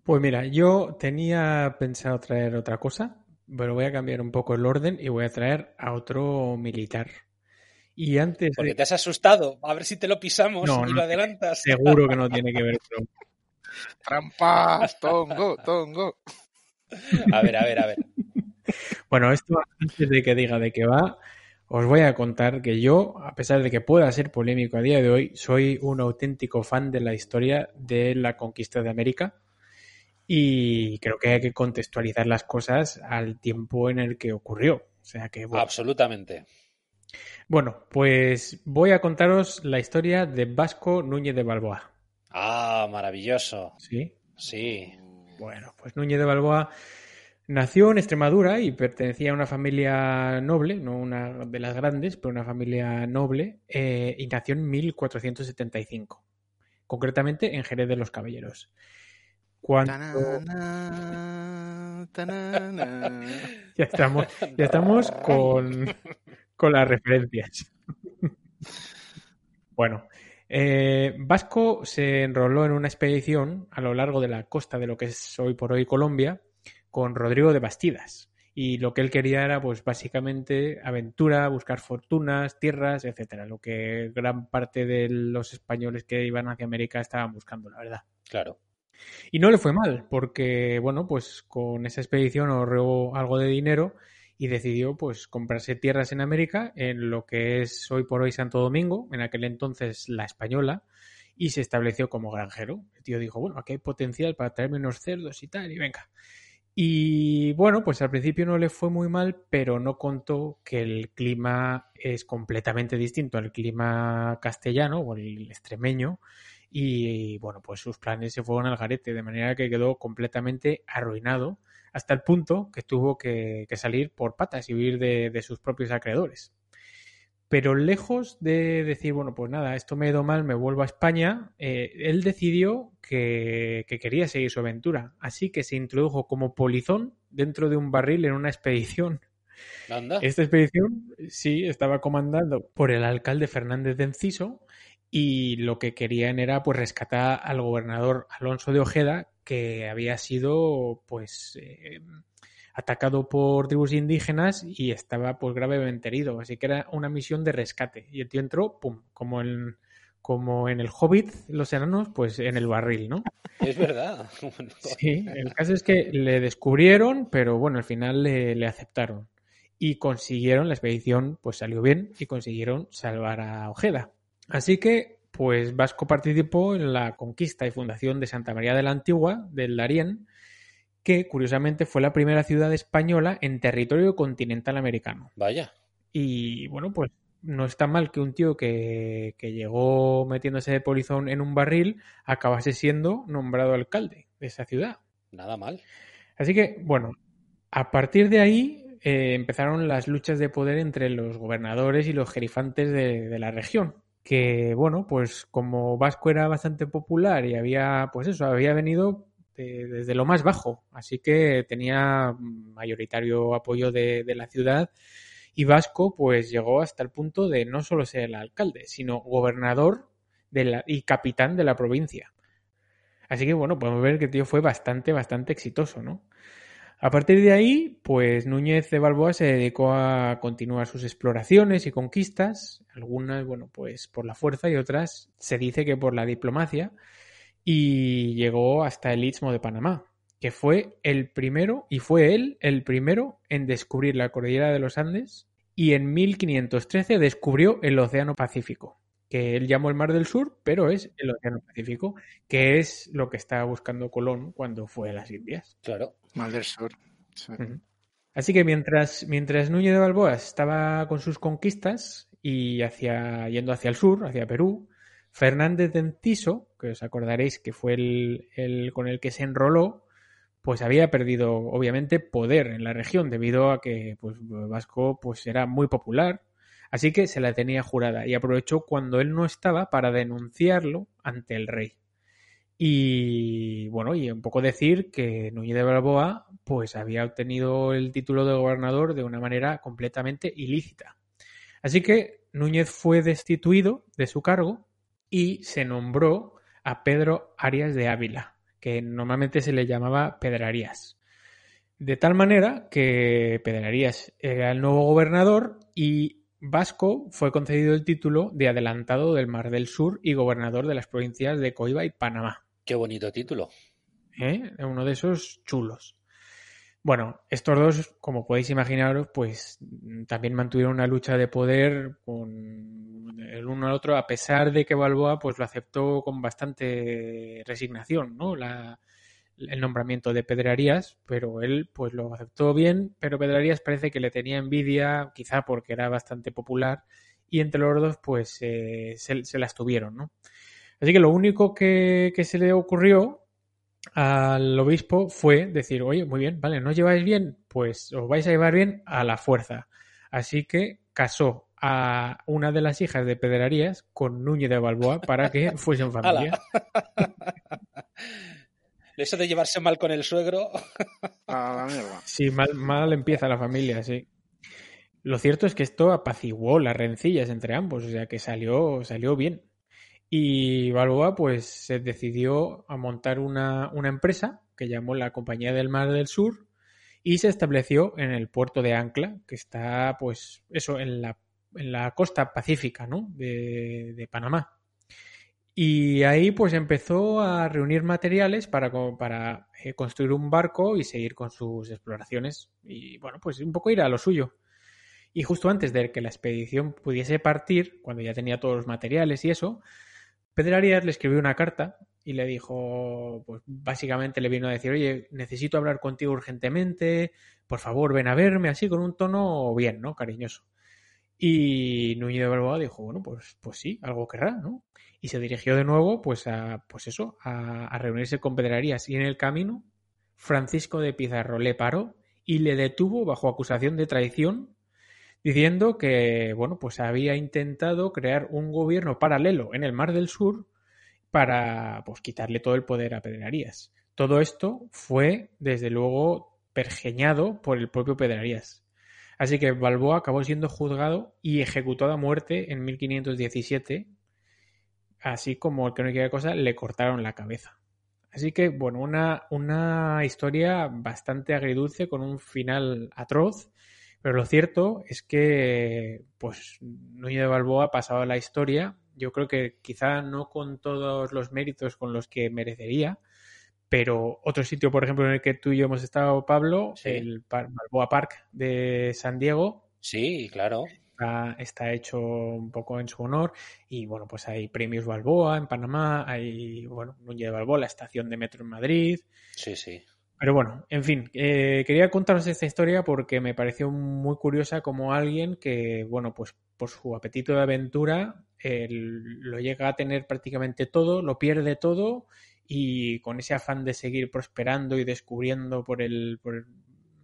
Pues mira, yo tenía pensado traer otra cosa, pero voy a cambiar un poco el orden y voy a traer a otro militar. Y antes Porque de... te has asustado. A ver si te lo pisamos No, y no, lo adelantas. Seguro que no tiene que ver con... Trampas, tongo, tongo. A ver, a ver, a ver. Bueno, esto antes de que diga de qué va, os voy a contar que yo, a pesar de que pueda ser polémico a día de hoy, soy un auténtico fan de la historia de la conquista de América y creo que hay que contextualizar las cosas al tiempo en el que ocurrió. O sea que, bueno, Absolutamente. Bueno, pues voy a contaros la historia de Vasco Núñez de Balboa. Ah, maravilloso. ¿Sí? Sí. Bueno, pues Núñez de Balboa Nació en Extremadura y pertenecía a una familia noble, no una de las grandes, pero una familia noble, eh, y nació en 1475, concretamente en Jerez de los Caballeros. Cuando... ya estamos, ya estamos con, con las referencias. bueno, eh, Vasco se enroló en una expedición a lo largo de la costa de lo que es hoy por hoy Colombia con Rodrigo de Bastidas. Y lo que él quería era, pues, básicamente aventura, buscar fortunas, tierras, etcétera. Lo que gran parte de los españoles que iban hacia América estaban buscando, la verdad. Claro. Y no le fue mal, porque, bueno, pues con esa expedición ahorró algo de dinero y decidió, pues, comprarse tierras en América, en lo que es hoy por hoy Santo Domingo, en aquel entonces la española, y se estableció como granjero. El tío dijo, bueno, aquí hay potencial para traerme unos cerdos y tal, y venga. Y bueno, pues al principio no le fue muy mal, pero no contó que el clima es completamente distinto al clima castellano o el extremeño. Y bueno, pues sus planes se fueron al garete, de manera que quedó completamente arruinado, hasta el punto que tuvo que, salir por patas y huir de sus propios acreedores. Pero lejos de decir, bueno, pues nada, esto me ha ido mal, me vuelvo a España, eh, él decidió que, quería seguir su aventura. Así que se introdujo como polizón dentro de un barril en una expedición. Esta expedición sí estaba comandado por el alcalde Fernández de Enciso y lo que querían era pues rescatar al gobernador Alonso de Ojeda que había sido pues eh, atacado por tribus indígenas y estaba pues gravemente herido. Así que era una misión de rescate. Y el tío entró, pum, como en, como en el Hobbit, los enanos, pues en el barril, ¿no? Es verdad. sí, el caso es que le descubrieron, pero bueno, al final le, le aceptaron. Y consiguieron, la expedición pues salió bien y consiguieron salvar a Ojeda. Así que, pues Vasco participó en la conquista y fundación de Santa María de la Antigua, del Darién, que curiosamente fue la primera ciudad española en territorio continental americano. Vaya. Y bueno, pues no está mal que un tío que, llegó metiéndose de polizón en un barril acabase siendo nombrado alcalde de esa ciudad. Nada mal. Así que, bueno, a partir de ahí eh, empezaron las luchas de poder entre los gobernadores y los jerifantes de, de la región que bueno, pues como Vasco era bastante popular y había, pues eso, había venido desde lo más bajo, así que tenía mayoritario apoyo de, la ciudad y Vasco pues llegó hasta el punto de no solo ser el alcalde, sino gobernador de la, y capitán de la provincia. Así que bueno, podemos ver que el tío fue bastante, bastante exitoso, ¿no? A partir de ahí, pues Núñez de Balboa se dedicó a continuar sus exploraciones y conquistas, algunas, bueno, pues por la fuerza y otras se dice que por la diplomacia, y llegó hasta el Istmo de Panamá, que fue el primero, y fue él el primero en descubrir la cordillera de los Andes y en 1513 descubrió el Océano Pacífico, que él llamó el Mar del Sur, pero es el Océano Pacífico, que es lo que estaba buscando Colón cuando fue a las Indias. Claro. Mar del Sur. Así que mientras, mientras Núñez de Balboa estaba con sus conquistas y hacia, yendo hacia el sur, hacia Perú, Fernández de Enciso, que os acordaréis que fue el, con el que se enroló, pues había perdido obviamente poder en la región debido a que pues, Vasco pues, era muy popular, así que se la tenía jurada y aprovechó cuando él no estaba para denunciarlo ante el rey. Y bueno, y un poco decir que Núñez de Balboa pues había obtenido el título de gobernador de una manera completamente ilícita. Así que Núñez fue destituido de su cargo y se nombró a Pedro Arias de Ávila, que normalmente se le llamaba Pedrarías. De tal manera que Pedrarías era el nuevo gobernador y Vasco fue concedido el título de adelantado del Mar del Sur y gobernador de las provincias de Coiba y Panamá. Qué bonito título. ¿Eh? Uno de esos chulos. Bueno, estos dos, como podéis imaginaros, pues también mantuvieron una lucha de poder con el uno al otro, a pesar de que Balboa pues lo aceptó con bastante resignación, ¿no? La, el nombramiento de Pedrarías, pero él pues lo aceptó bien, pero Pedrarías parece que le tenía envidia, quizá porque era bastante popular, y entre los dos pues eh, se, las tuvieron, ¿no? Así que lo único que, que se le ocurrió al obispo fue decir, oye, muy bien, vale, ¿no lleváis bien? Pues os vais a llevar bien a la fuerza. Así que casó a una de las hijas de Pedrarías con Núñez de Balboa para que fuesen familia. Eso de llevarse mal con el suegro. A la mierda. Sí, mal, mal empieza la familia, sí. Lo cierto es que esto apaciguó las rencillas entre ambos, o sea que salió, salió bien. Y Balboa pues se decidió a montar una, una empresa que llamó la Compañía del Mar del Sur y se estableció en el puerto de Ancla, que está pues eso, en la, en la costa pacífica ¿no? de, de Panamá. Y ahí pues empezó a reunir materiales para, para eh, construir un barco y seguir con sus exploraciones y bueno, pues un poco ir a lo suyo. Y justo antes de que la expedición pudiese partir, cuando ya tenía todos los materiales y eso, Pedro Arias le escribió una carta y le dijo, pues básicamente le vino a decir, oye, necesito hablar contigo urgentemente, por favor ven a verme, así con un tono bien, ¿no? Cariñoso. Y Núñez de Balboa dijo, bueno, pues, pues sí, algo querrá, ¿no? Y se dirigió de nuevo, pues a, pues eso, a, reunirse con Pedrarías. Y en el camino, Francisco de Pizarro le paró y le detuvo bajo acusación de traición, diciendo que, bueno, pues había intentado crear un gobierno paralelo en el Mar del Sur para, pues, quitarle todo el poder a Pedrarías. Todo esto fue, desde luego, pergeñado por el propio Pedrarías. Así que Balboa acabó siendo juzgado y ejecutado a muerte en 1517, así como el que no quiere cosa, le cortaron la cabeza. Así que, bueno, una, una historia bastante agridulce con un final atroz, pero lo cierto es que, pues, Núñez de Balboa ha pasado a la historia, yo creo que quizá no con todos los méritos con los que merecería, pero otro sitio, por ejemplo, en el que tú y yo hemos estado, Pablo, Sí. el Balboa Park de San Diego, Sí, claro. Está, está hecho un poco en su honor y bueno, pues hay premios Balboa en Panamá, hay, bueno, Núñez de Balboa, la estación de metro en Madrid. Sí, sí. Pero bueno, en fin, eh, quería contaros esta historia porque me pareció muy curiosa como alguien que, bueno, pues por su apetito de aventura eh, lo llega a tener prácticamente todo, lo pierde todo y con ese afán de seguir prosperando y descubriendo por el, por el-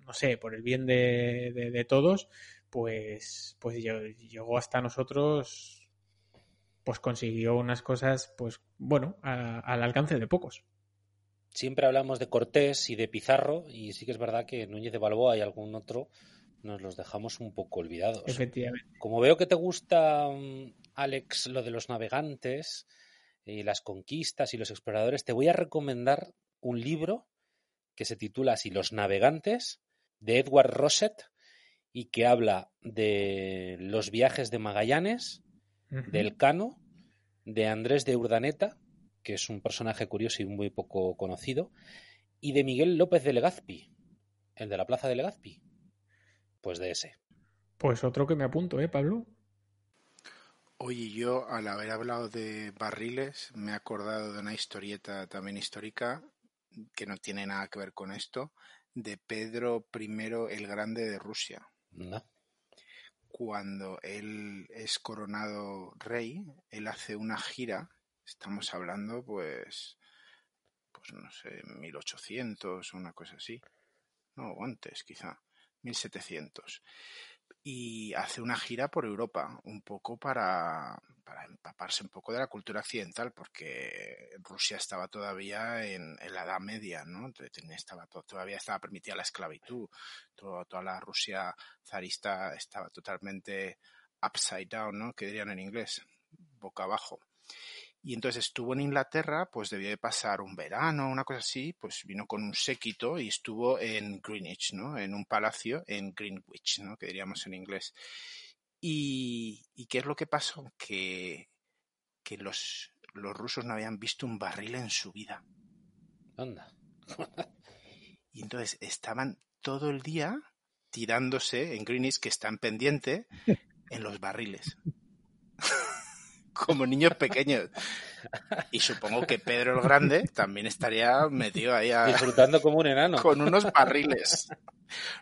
no sé, por el bien de, de- de todos, pues, pues lle- llegó hasta nosotros, pues consiguió unas cosas, pues bueno, a- al alcance de pocos. Siempre hablamos de Cortés y de Pizarro, y sí que es verdad que Núñez de Balboa y algún otro nos los dejamos un poco olvidados. Efectivamente. Como veo que te gusta, mm, Alex, lo de los navegantes y las conquistas y los exploradores, te voy a recomendar un libro que se titula así Los navegantes de Edward Rosset y que habla de los viajes de Magallanes, del Cano, de Andrés de Urdaneta, que es un personaje curioso y muy poco conocido, y de Miguel López de Legazpi, el de la Plaza de Legazpi. Pues de ese. Pues otro que me apunto, ¿eh, Pablo? Oye, yo al haber hablado de barriles me he acordado de una historieta también histórica que no tiene nada que ver con esto, de Pedro I el Grande de Rusia. Cuando él es coronado rey, él hace una gira, estamos hablando pues, pues no sé, 1800 o una cosa así, no, antes quizá, 1700 y hace una gira por Europa, un poco para, para empaparse un poco de la cultura occidental, porque Rusia estaba todavía en, la Edad Media, ¿no? Estaba, to- todavía estaba permitida la esclavitud, toda la Rusia zarista estaba totalmente upside down, ¿no? Que dirían en inglés, boca abajo. Y entonces estuvo en Inglaterra, pues debió de pasar un verano, una cosa así, pues vino con un séquito y estuvo en Greenwich, ¿no? En un palacio en Greenwich, ¿no? Que diríamos en inglés. Y, ¿y qué es lo que pasó? Que, que los, los rusos no habían visto un barril en su vida. Anda. Y entonces estaban todo el día tirándose en Greenwich, que están pendiente, en los barriles. Como niños pequeños. Y supongo que Pedro el Grande también estaría metido ahí a- Disfrutando como un enano. con unos barriles.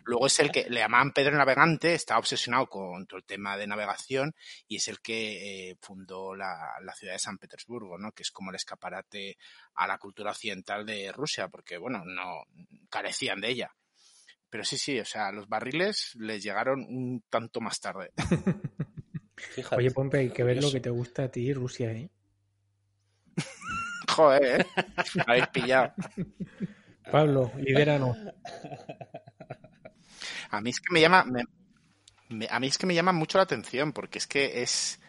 Luego es el que le llamaban Pedro Navegante, está obsesionado con todo el tema de navegación y es el que eh, fundó la, la, ciudad de San Petersburgo, ¿no? que es como el escaparate a la cultura occidental de Rusia, porque bueno, no carecían de ella. Pero sí, sí, o sea, los barriles les llegaron un tanto más tarde. Oye, Pompe, hay que ver lo que te gusta a ti, Rusia, ¿eh? Joder, ¿eh? Me habéis pillado. Pablo, lidéranos. A mí es que me llama, a mí es que me llama mucho la atención porque es que es,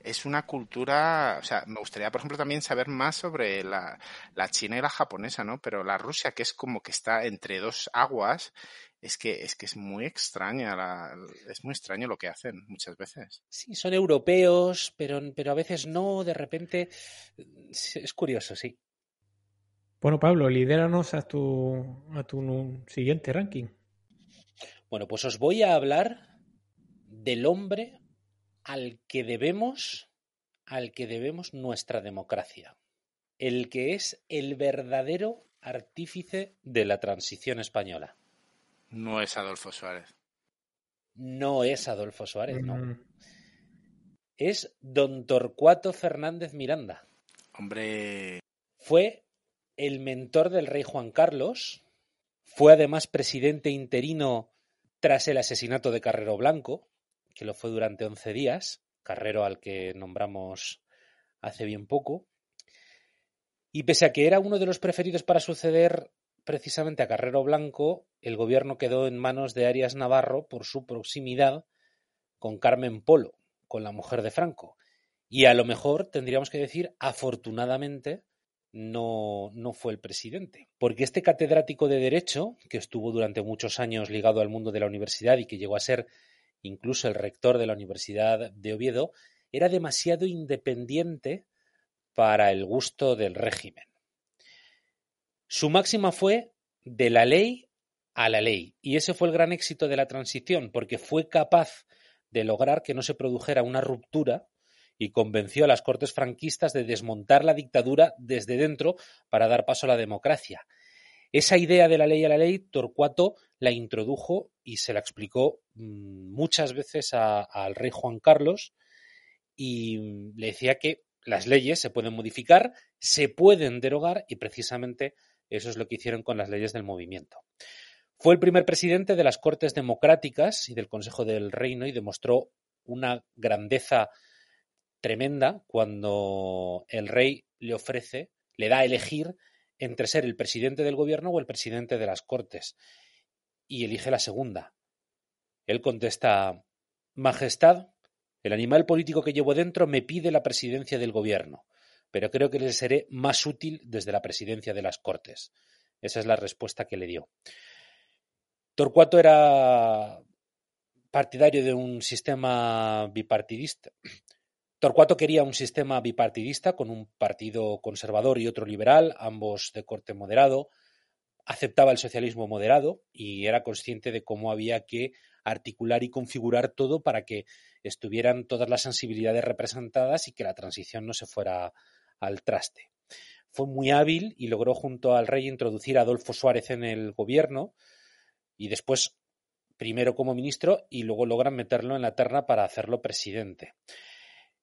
es una cultura, o sea, me gustaría, por ejemplo, también saber más sobre la, la china y la japonesa, ¿no? Pero la Rusia, que es como que está entre dos aguas, es que es que es muy extraña la, es muy extraño lo que hacen muchas veces. Sí son europeos pero pero a veces no de repente es curioso sí. Bueno Pablo lidéranos a tu a tu siguiente ranking. Bueno pues os voy a hablar del hombre al que debemos al que debemos nuestra democracia. El que es el verdadero artífice de la transición española no es Adolfo Suárez. No es Adolfo Suárez, no. Mm. Es don Torcuato Fernández Miranda. Hombre. Fue el mentor del rey Juan Carlos. Fue además presidente interino tras el asesinato de Carrero Blanco, que lo fue durante 11 días. Carrero al que nombramos hace bien poco. Y pese a que era uno de los preferidos para suceder precisamente a Carrero Blanco, el gobierno quedó en manos de Arias Navarro por su proximidad con Carmen Polo, con la mujer de Franco. Y a lo mejor tendríamos que decir, afortunadamente, no, no fue el presidente. Porque este catedrático de Derecho, que estuvo durante muchos años ligado al mundo de la universidad y que llegó a ser incluso el rector de la Universidad de Oviedo, era demasiado independiente para el gusto del régimen. Su máxima fue de la ley a la ley. Y ese fue el gran éxito de la transición, porque fue capaz de lograr que no se produjera una ruptura y convenció a las cortes franquistas de desmontar la dictadura desde dentro para dar paso a la democracia. Esa idea de la ley a la ley, Torcuato la introdujo y se la explicó mm, muchas veces al rey Juan Carlos y mm, le decía que las leyes se pueden modificar, se pueden derogar y precisamente eso es lo que hicieron con las leyes del movimiento. Fue el primer presidente de las Cortes Democráticas y del Consejo del Reino y demostró una grandeza tremenda cuando el rey le ofrece, le da a elegir entre ser el presidente del gobierno o el presidente de las Cortes. Y elige la segunda. Él contesta, Majestad, el animal político que llevo dentro me pide la presidencia del gobierno pero creo que le seré más útil desde la presidencia de las Cortes. Esa es la respuesta que le dio. Torcuato era partidario de un sistema bipartidista. Torcuato quería un sistema bipartidista con un partido conservador y otro liberal, ambos de corte moderado. Aceptaba el socialismo moderado y era consciente de cómo había que articular y configurar todo para que estuvieran todas las sensibilidades representadas y que la transición no se fuera al traste. Fue muy hábil y logró junto al rey introducir a Adolfo Suárez en el gobierno y después primero como ministro y luego logran meterlo en la terna para hacerlo presidente.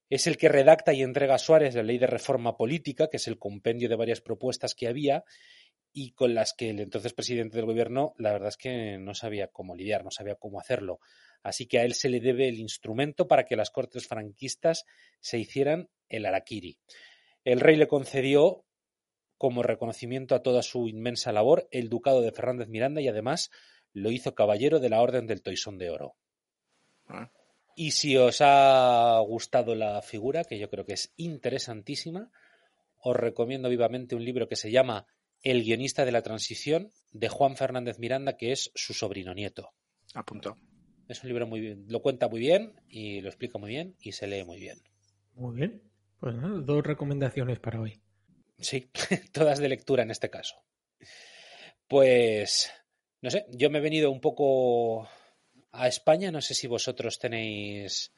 Es el que redacta y entrega a Suárez la ley de reforma política, que es el compendio de varias propuestas que había y con las que el entonces presidente del gobierno la verdad es que no sabía cómo lidiar, no sabía cómo hacerlo. Así que a él se le debe el instrumento para que las cortes franquistas se hicieran el araquiri. El rey le concedió, como reconocimiento a toda su inmensa labor, el ducado de Fernández Miranda y además lo hizo caballero de la Orden del Toisón de Oro. Ah. Y si os ha gustado la figura, que yo creo que es interesantísima, os recomiendo vivamente un libro que se llama El guionista de la transición, de Juan Fernández Miranda, que es su sobrino nieto. Apunto. Es un libro muy bien, lo cuenta muy bien y lo explica muy bien y se lee muy bien. Muy bien. Pues dos recomendaciones para hoy. Sí, todas de lectura en este caso. Pues, no sé, yo me he venido un poco a España, no sé si vosotros tenéis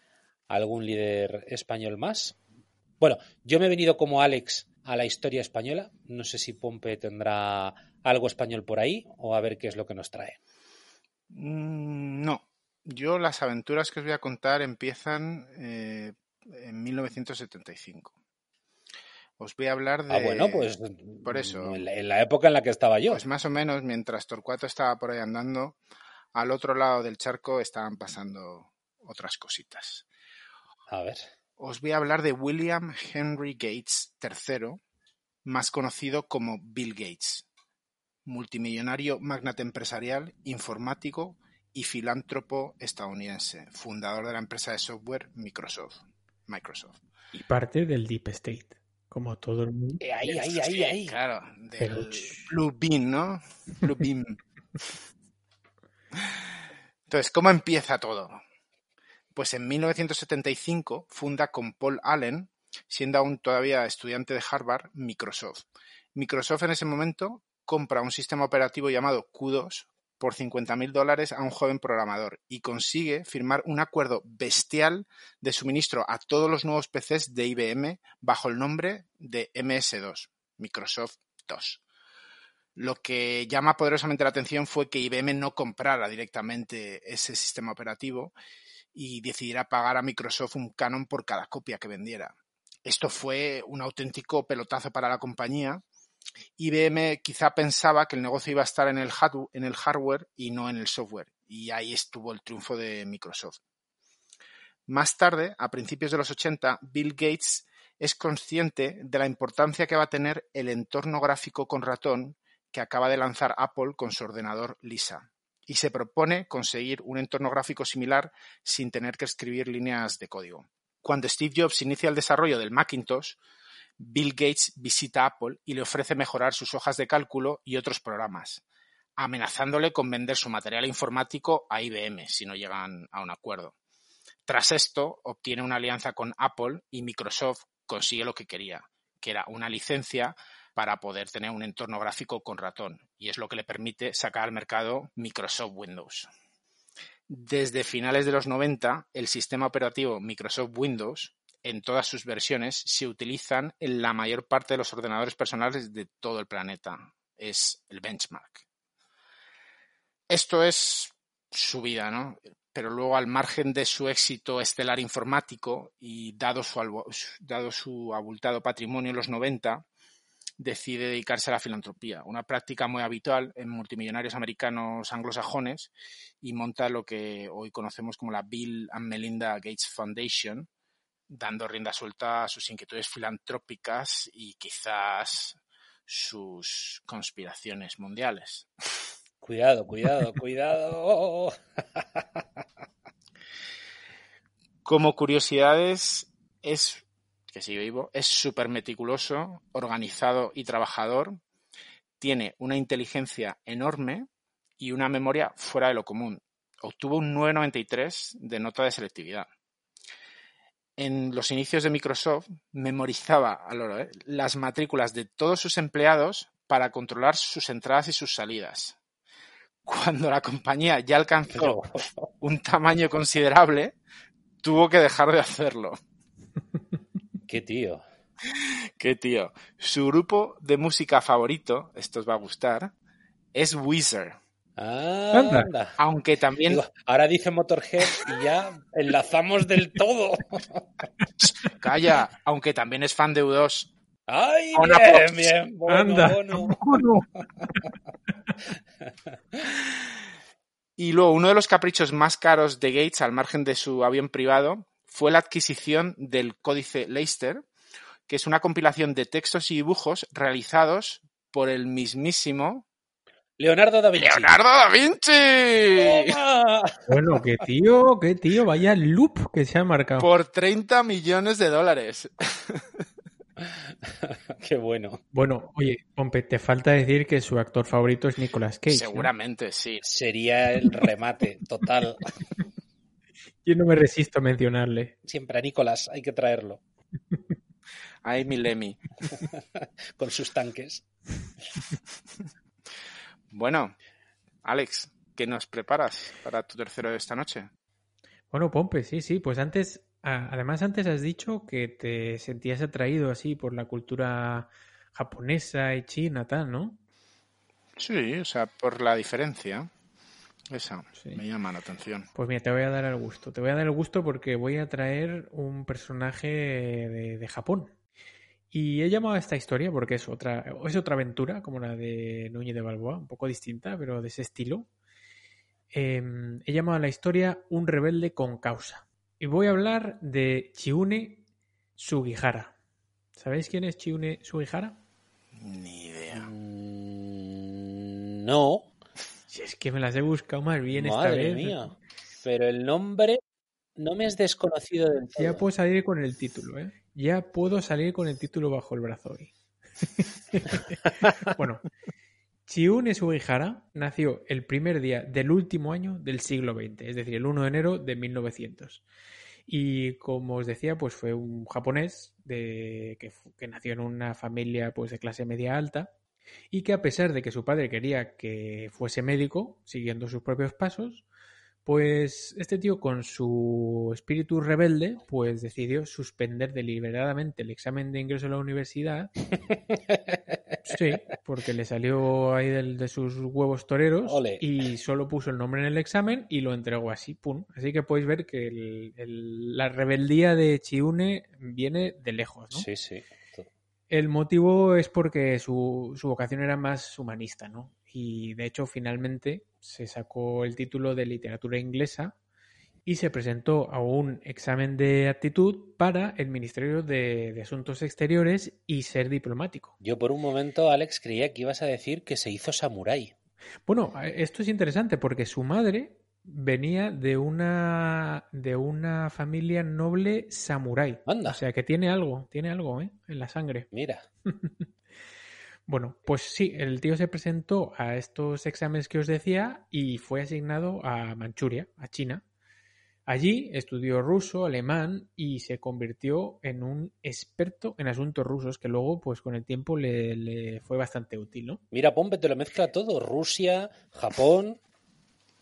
algún líder español más. Bueno, yo me he venido como Alex a la historia española, no sé si Pompe tendrá algo español por ahí o a ver qué es lo que nos trae. Mm, no. Yo las aventuras que os voy a contar empiezan eh, en 1975. Os voy a hablar de... Ah, bueno, pues Por eso. En la, en la época en la que estaba yo. Pues más o menos, mientras Torcuato estaba por ahí andando, al otro lado del charco estaban pasando otras cositas. A ver. Os voy a hablar de William Henry Gates III, más conocido como Bill Gates, multimillonario magnate empresarial, informático y filántropo estadounidense, fundador de la empresa de software Microsoft. Microsoft. Y parte del Deep State, como todo el mundo. Eh, ahí, ahí, ahí, ahí. Claro, del Pero- Blue Beam, ¿no? Blue Beam. Entonces, ¿cómo empieza todo? Pues en 1975 funda con Paul Allen, siendo aún todavía estudiante de Harvard, Microsoft. Microsoft en ese momento compra un sistema operativo llamado Q2 por 50.000 dólares a un joven programador y consigue firmar un acuerdo bestial de suministro a todos los nuevos PCs de IBM bajo el nombre de MS2, Microsoft 2. Lo que llama poderosamente la atención fue que IBM no comprara directamente ese sistema operativo y decidiera pagar a Microsoft un canon por cada copia que vendiera. Esto fue un auténtico pelotazo para la compañía. IBM quizá pensaba que el negocio iba a estar en el, hardware, y no en el software, y ahí estuvo el triunfo de Microsoft. Más tarde, a principios de los 80, Bill Gates es consciente de la importancia que va a tener el entorno gráfico con ratón que acaba de lanzar Apple con su ordenador Lisa y se propone conseguir un entorno gráfico similar sin tener que escribir líneas de código. Cuando Steve Jobs inicia el desarrollo del Macintosh, Bill Gates visita Apple y le ofrece mejorar sus hojas de cálculo y otros programas, amenazándole con vender su material informático a IBM si no llegan a un acuerdo. Tras esto, obtiene una alianza con Apple y Microsoft consigue lo que quería, que era una licencia para poder tener un entorno gráfico con ratón, y es lo que le permite sacar al mercado Microsoft Windows. Desde finales de los 90, el sistema operativo Microsoft Windows, en todas sus versiones, se utilizan en la mayor parte de los ordenadores personales de todo el planeta. Es el benchmark. Esto es su vida, ¿no? Pero luego, al margen de su éxito estelar informático y dado su, dado su abultado patrimonio en los 90, decide dedicarse a la filantropía, una práctica muy habitual en multimillonarios americanos anglosajones y monta lo que hoy conocemos como la Bill and Melinda Gates Foundation, dando rienda suelta a sus inquietudes filantrópicas y quizás sus conspiraciones mundiales. Cuidado, cuidado, cuidado. Como curiosidades, es que sigue vivo, es súper meticuloso, organizado y trabajador, tiene una inteligencia enorme y una memoria fuera de lo común. Obtuvo un 993 de nota de selectividad. En los inicios de Microsoft memorizaba ¿eh? las matrículas de todos sus empleados para controlar sus entradas y sus salidas. Cuando la compañía ya alcanzó un tamaño considerable, tuvo que dejar de hacerlo. Qué tío. Qué tío. Su grupo de música favorito, esto os va a gustar, es Weezer. Ah, Anda. anda. Aunque también. Digo, ahora dice Motorhead y ya enlazamos del todo. Calla, aunque también es fan de U2. ¡Ay, bien, bien! Anda. Bueno, Y luego, uno de los caprichos más caros de Gates, al margen de su avión privado, fue la adquisición del códice Leicester, que es una compilación de textos y dibujos realizados por el mismísimo Leonardo da Vinci. Leonardo da Vinci. ¡Toma! bueno, qué tío, qué tío, vaya loop que se ha marcado. Por 30 millones de dólares. Qué bueno. Bueno, oye, Pompe, te falta decir que su actor favorito es Nicolas Cage. ¿no? Seguramente, sí. Sería el remate total. Yo no me resisto a mencionarle. Siempre a Nicolás hay que traerlo Ay, mi Lemmy. con sus tanques. Bueno, Alex, ¿qué nos preparas para tu tercero de esta noche? Bueno, Pompe, sí, sí, pues antes, además antes has dicho que te sentías atraído así por la cultura japonesa y china, tal, ¿no? Sí, o sea, por la diferencia. Esa Sí. me llama la atención. Pues mira, te voy a dar el gusto. Te voy a dar el gusto porque voy a traer un personaje de, de Japón. Y he llamado a esta historia porque es otra, es otra aventura, como la de Núñez de Balboa, un poco distinta, pero de ese estilo. Eh, he llamado a la historia Un rebelde con causa. Y voy a hablar de Chiune Sugihara. ¿Sabéis quién es Chiune Sugihara? Ni idea. Mm, no, Si es que me las he buscado más bien esta madre vez. mía. Pero el nombre no me es desconocido del todo. Ya puedo salir con el título, ¿eh? Ya puedo salir con el título bajo el brazo hoy. bueno, Chiune Sugihara nació el primer día del último año del siglo XX, es decir, el 1 de enero de 1900. Y como os decía, pues fue un japonés de, que, que nació en una familia pues, de clase media alta y que a pesar de que su padre quería que fuese médico, siguiendo sus propios pasos, pues este tío con su espíritu rebelde, pues decidió suspender deliberadamente el examen de ingreso a la universidad. Sí, porque le salió ahí del- de sus huevos toreros Ole. y solo puso el nombre en el examen y lo entregó así, pum. Así que podéis ver que el- el- la rebeldía de Chiune viene de lejos, ¿no? Sí, sí. El motivo es porque su, su vocación era más humanista, ¿no? Y de hecho, finalmente se sacó el título de literatura inglesa y se presentó a un examen de aptitud para el Ministerio de, de Asuntos Exteriores y ser diplomático. Yo por un momento, Alex, creía que ibas a decir que se hizo samurái. Bueno, esto es interesante porque su madre venía de una de una familia noble samurái. O sea que tiene algo, tiene algo, ¿eh? En la sangre. Mira, Bueno, pues sí, el tío se presentó a estos exámenes que os decía y fue asignado a Manchuria, a China. Allí estudió ruso, alemán y se convirtió en un experto en asuntos rusos que luego, pues con el tiempo, le, le fue bastante útil, ¿no? mira, Pompe te lo mezcla todo. Rusia, Japón,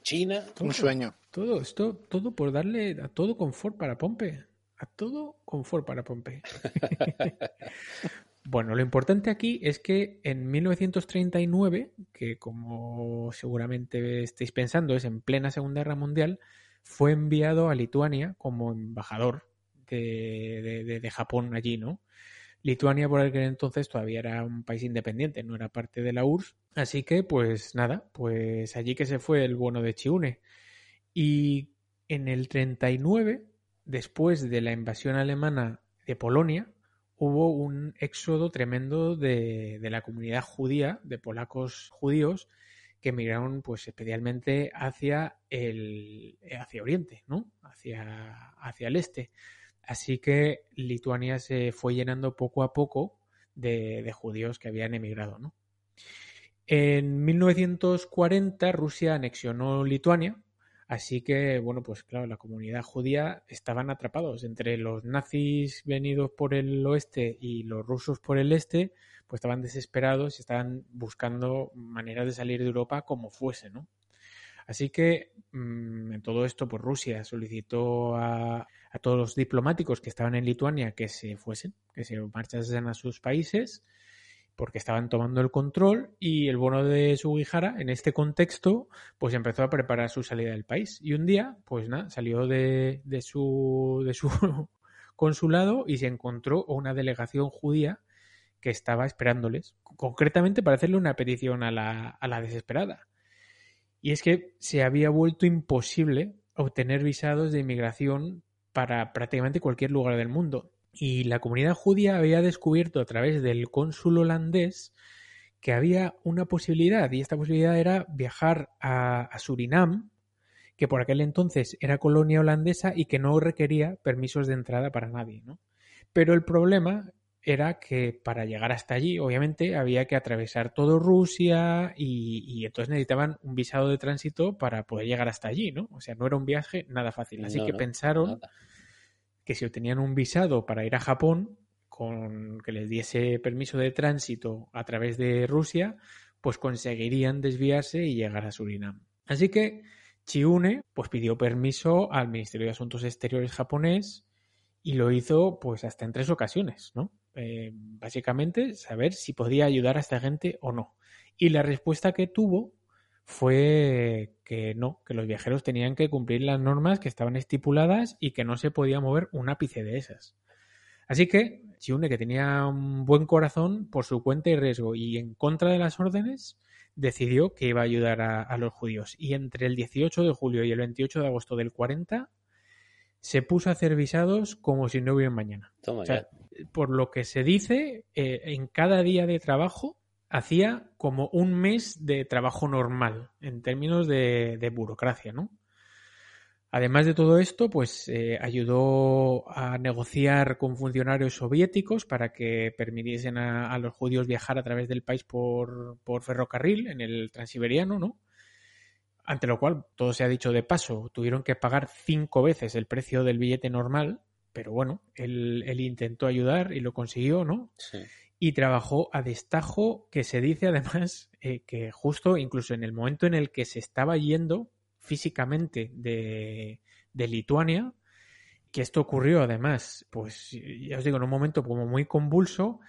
China. Un sueño. Todo esto, todo por darle a todo confort para Pompe. A todo confort para Pompe. bueno, lo importante aquí es que en 1939, que como seguramente estáis pensando es en plena Segunda Guerra Mundial, fue enviado a Lituania como embajador de, de- Japón allí, ¿no? Lituania por aquel entonces todavía era un país independiente, no era parte de la URSS. Así que, pues nada, pues allí que se fue el bueno de Chiune. Y en el 39, después de la invasión alemana de Polonia, hubo un éxodo tremendo de, la comunidad judía, de polacos judíos, que emigraron pues especialmente hacia el hacia Oriente, ¿no? Hacia, hacia el este. Así que Lituania se fue llenando poco a poco de, de judíos que habían emigrado, ¿no? En 1940 Rusia anexionó Lituania, así que, bueno, pues claro, la comunidad judía estaban atrapados entre los nazis venidos por el oeste y los rusos por el este, pues estaban desesperados y estaban buscando maneras de salir de Europa como fuese, ¿no? Así que mmm, en todo esto, pues Rusia solicitó a, a, todos los diplomáticos que estaban en Lituania que se fuesen, que se marchasen a sus países, porque estaban tomando el control y el bono de Sugihara, en este contexto, pues empezó a preparar su salida del país. Y un día, pues nada, salió de, de, su, de su consulado y se encontró una delegación judía que estaba esperándoles, concretamente para hacerle una petición a la, a la desesperada. Y es que se había vuelto imposible obtener visados de inmigración para prácticamente cualquier lugar del mundo. Y la comunidad judía había descubierto a través del cónsul holandés que había una posibilidad, y esta posibilidad era viajar a, a Surinam, que por aquel entonces era colonia holandesa y que no requería permisos de entrada para nadie. ¿no? Pero el problema era que para llegar hasta allí, obviamente, había que atravesar todo Rusia y, y, entonces necesitaban un visado de tránsito para poder llegar hasta allí, ¿no? O sea, no era un viaje nada fácil. Así No, que no, pensaron nada. Que si obtenían un visado para ir a Japón, con que les diese permiso de tránsito a través de Rusia, pues conseguirían desviarse y llegar a Surinam. Así que Chiune pues pidió permiso al Ministerio de Asuntos Exteriores japonés y lo hizo pues hasta en tres ocasiones, ¿no? Eh, básicamente saber si podía ayudar a esta gente o no. Y la respuesta que tuvo fue que no, que los viajeros tenían que cumplir las normas que estaban estipuladas y que no se podía mover un ápice de esas. Así que Chiune, que tenía un buen corazón por su cuenta y riesgo y en contra de las órdenes, decidió que iba a ayudar a, los judíos. Y entre el 18 de julio y el 28 de agosto del 40 se puso a hacer visados como si no hubiera mañana. por lo que se dice, eh, en cada día de trabajo hacía como un mes de trabajo normal en términos de, burocracia, ¿no? Además de todo esto, pues eh, ayudó a negociar con funcionarios soviéticos para que permitiesen a, los judíos viajar a través del país por, ferrocarril en el transiberiano, ¿no? Ante lo cual, todo se ha dicho de paso, tuvieron que pagar cinco veces el precio del billete normal, pero bueno, él, él intentó ayudar y lo consiguió, ¿no? Sí y trabajó a destajo, que se dice además eh, que justo incluso en el momento en el que se estaba yendo físicamente de, de Lituania, que esto ocurrió además, pues ya os digo, en un momento como muy convulso,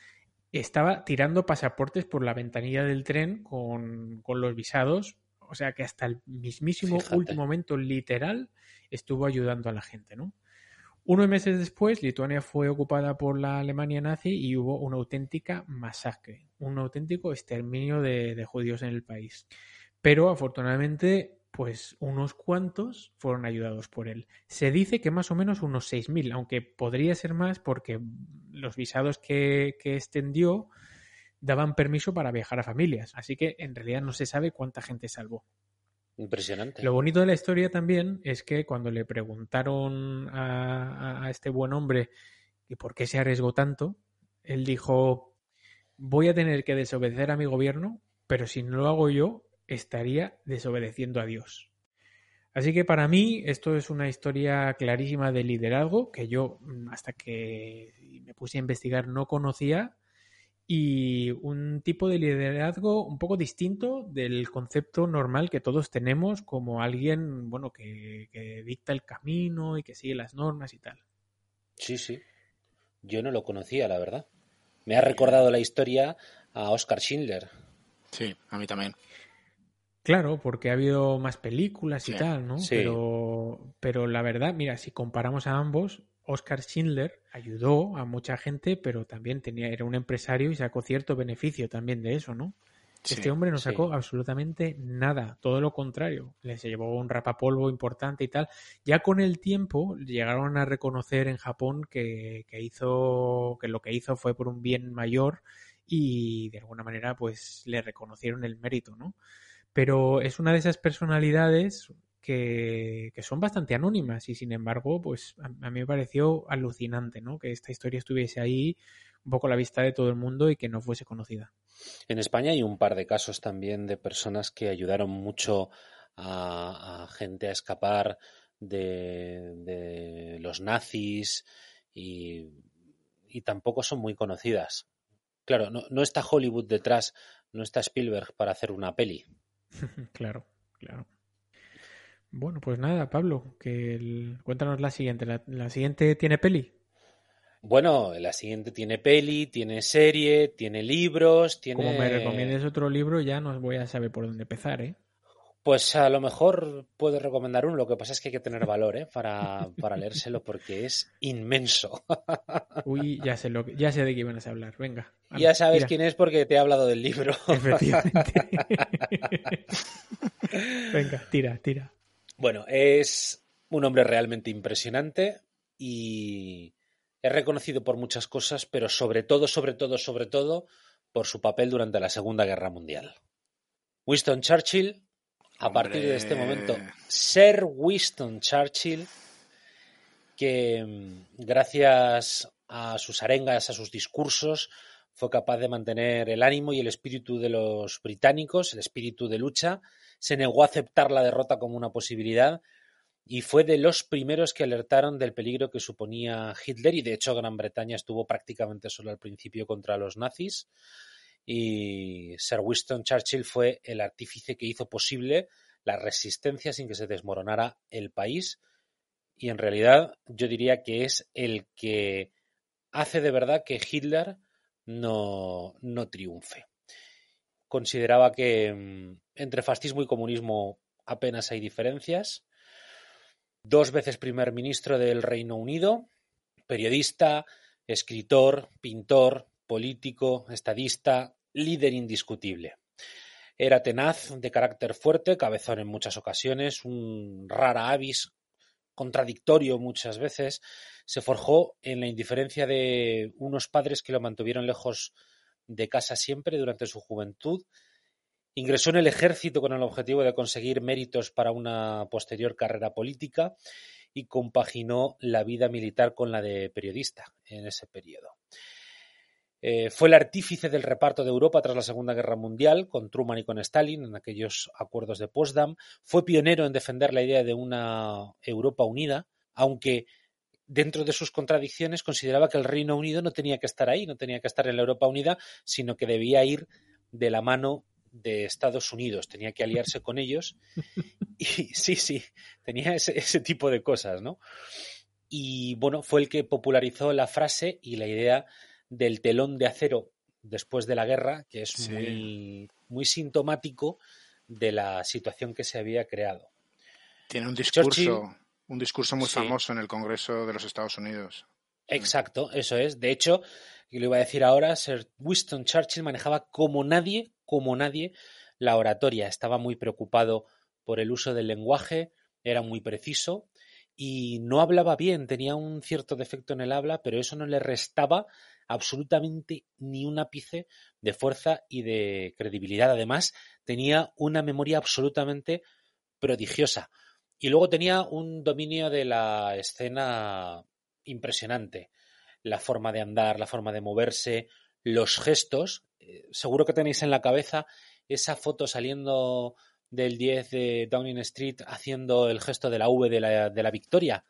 estaba tirando pasaportes por la ventanilla del tren con, con los visados, o sea que hasta el mismísimo último momento literal estuvo ayudando a la gente, ¿no? Unos meses después, Lituania fue ocupada por la Alemania nazi y hubo una auténtica masacre, un auténtico exterminio de, judíos en el país. Pero afortunadamente, pues unos cuantos fueron ayudados por él. Se dice que más o menos unos 6.000, aunque podría ser más porque los visados que, que extendió daban permiso para viajar a familias. Así que en realidad no se sabe cuánta gente salvó. Impresionante. Lo bonito de la historia también es que cuando le preguntaron a, este buen hombre que por qué se arriesgó tanto, él dijo, voy a tener que desobedecer a mi gobierno, pero si no lo hago yo, estaría desobedeciendo a Dios. Así que para mí esto es una historia clarísima de liderazgo que yo hasta que me puse a investigar no conocía y un tipo de liderazgo un poco distinto del concepto normal que todos tenemos como alguien, bueno, que, dicta el camino y que sigue las normas y tal. Sí, sí. Yo no lo conocía, la verdad. Me ha recordado la historia a Oscar Schindler. Sí, a mí también. Claro, porque ha habido más películas y tal, ¿no? Pero, pero la verdad, mira, si comparamos a ambos, Oscar Schindler ayudó a mucha gente, pero también tenía, era un empresario y sacó cierto beneficio también de eso, ¿no? este hombre no sacó absolutamente nada, todo lo contrario. Le se llevó un rapapolvo importante y tal. Ya con el tiempo llegaron a reconocer en Japón que, que hizo, que lo que hizo fue por un bien mayor y de alguna manera pues le reconocieron el mérito, ¿no? Pero es una de esas personalidades que, son bastante anónimas y sin embargo, pues a, mí me pareció alucinante, ¿no? Que esta historia estuviese ahí un poco a la vista de todo el mundo y que no fuese conocida. En España hay un par de casos también de personas que ayudaron mucho a, gente a escapar de, los nazis y, tampoco son muy conocidas. Claro, no, no está Hollywood detrás, no está Spielberg para hacer una peli. claro, claro. Bueno, pues nada, Pablo, que cuéntanos la siguiente. ¿La, siguiente tiene peli? Bueno, la siguiente tiene peli, tiene serie, tiene libros, tiene... Como me recomiendes otro libro, ya no voy a saber por dónde empezar, ¿eh? Pues a lo mejor puedo recomendar uno, lo que pasa es que hay que tener valor ¿eh? para, para leérselo porque es inmenso. Uy, ya sé, lo ya sé de qué ibas a hablar, venga. ya sabes quién es porque te he hablado del libro. Efectivamente. venga, tira, tira. Bueno, es un hombre realmente impresionante y es reconocido por muchas cosas, pero sobre todo, sobre todo, sobre todo, por su papel durante la Segunda Guerra Mundial. Winston Churchill, a partir de este momento, Sir Winston Churchill, que mm, gracias a sus arengas, a sus discursos, fue capaz de mantener el ánimo y el espíritu de los británicos, el espíritu de lucha, se negó a aceptar la derrota como una posibilidad y fue de los primeros que alertaron del peligro que suponía Hitler y de hecho Gran Bretaña estuvo prácticamente solo al principio contra los nazis y Sir Winston Churchill fue el artífice que hizo posible la resistencia sin que se desmoronara el país y en realidad yo diría que es el que hace de verdad que Hitler no, no triunfe. consideraba que mm, entre fascismo y comunismo apenas hay diferencias. Dos veces primer ministro del Reino Unido, periodista, escritor, pintor, político, estadista, líder indiscutible. Era tenaz, de carácter fuerte, cabezón en muchas ocasiones, un rara avis, contradictorio muchas veces. Se forjó en la indiferencia de unos padres que lo mantuvieron lejos de casa siempre durante su juventud. Ingresó en el ejército con el objetivo de conseguir méritos para una posterior carrera política y compaginó la vida militar con la de periodista en ese periodo. Eh, fue el artífice del reparto de Europa tras la Segunda Guerra Mundial, con Truman y con Stalin, en aquellos acuerdos de Potsdam. Fue pionero en defender la idea de una Europa unida, aunque dentro de sus contradicciones consideraba que el Reino Unido no tenía que estar ahí, no tenía que estar en la Europa unida, sino que debía ir de la mano de Estados Unidos, tenía que aliarse con ellos. Y sí, sí, tenía ese, ese tipo de cosas, ¿no? Y bueno, fue el que popularizó la frase y la idea del telón de acero después de la guerra, que es muy, muy sintomático de la situación que se había creado. Tiene un discurso, un discurso muy famoso en el Congreso de los Estados Unidos. Exacto, eso es. De hecho, y lo iba a decir ahora, Sir Winston Churchill manejaba como nadie, como nadie, la oratoria. Estaba muy preocupado por el uso del lenguaje, era muy preciso y no hablaba bien, tenía un cierto defecto en el habla, pero eso no le restaba absolutamente ni un ápice de fuerza y de credibilidad. Además, tenía una memoria absolutamente prodigiosa. Y luego tenía un dominio de la escena impresionante. La forma de andar, la forma de moverse, los gestos. Eh, seguro que tenéis en la cabeza esa foto saliendo del 10 de Downing Street haciendo el gesto de la V de la, de la victoria.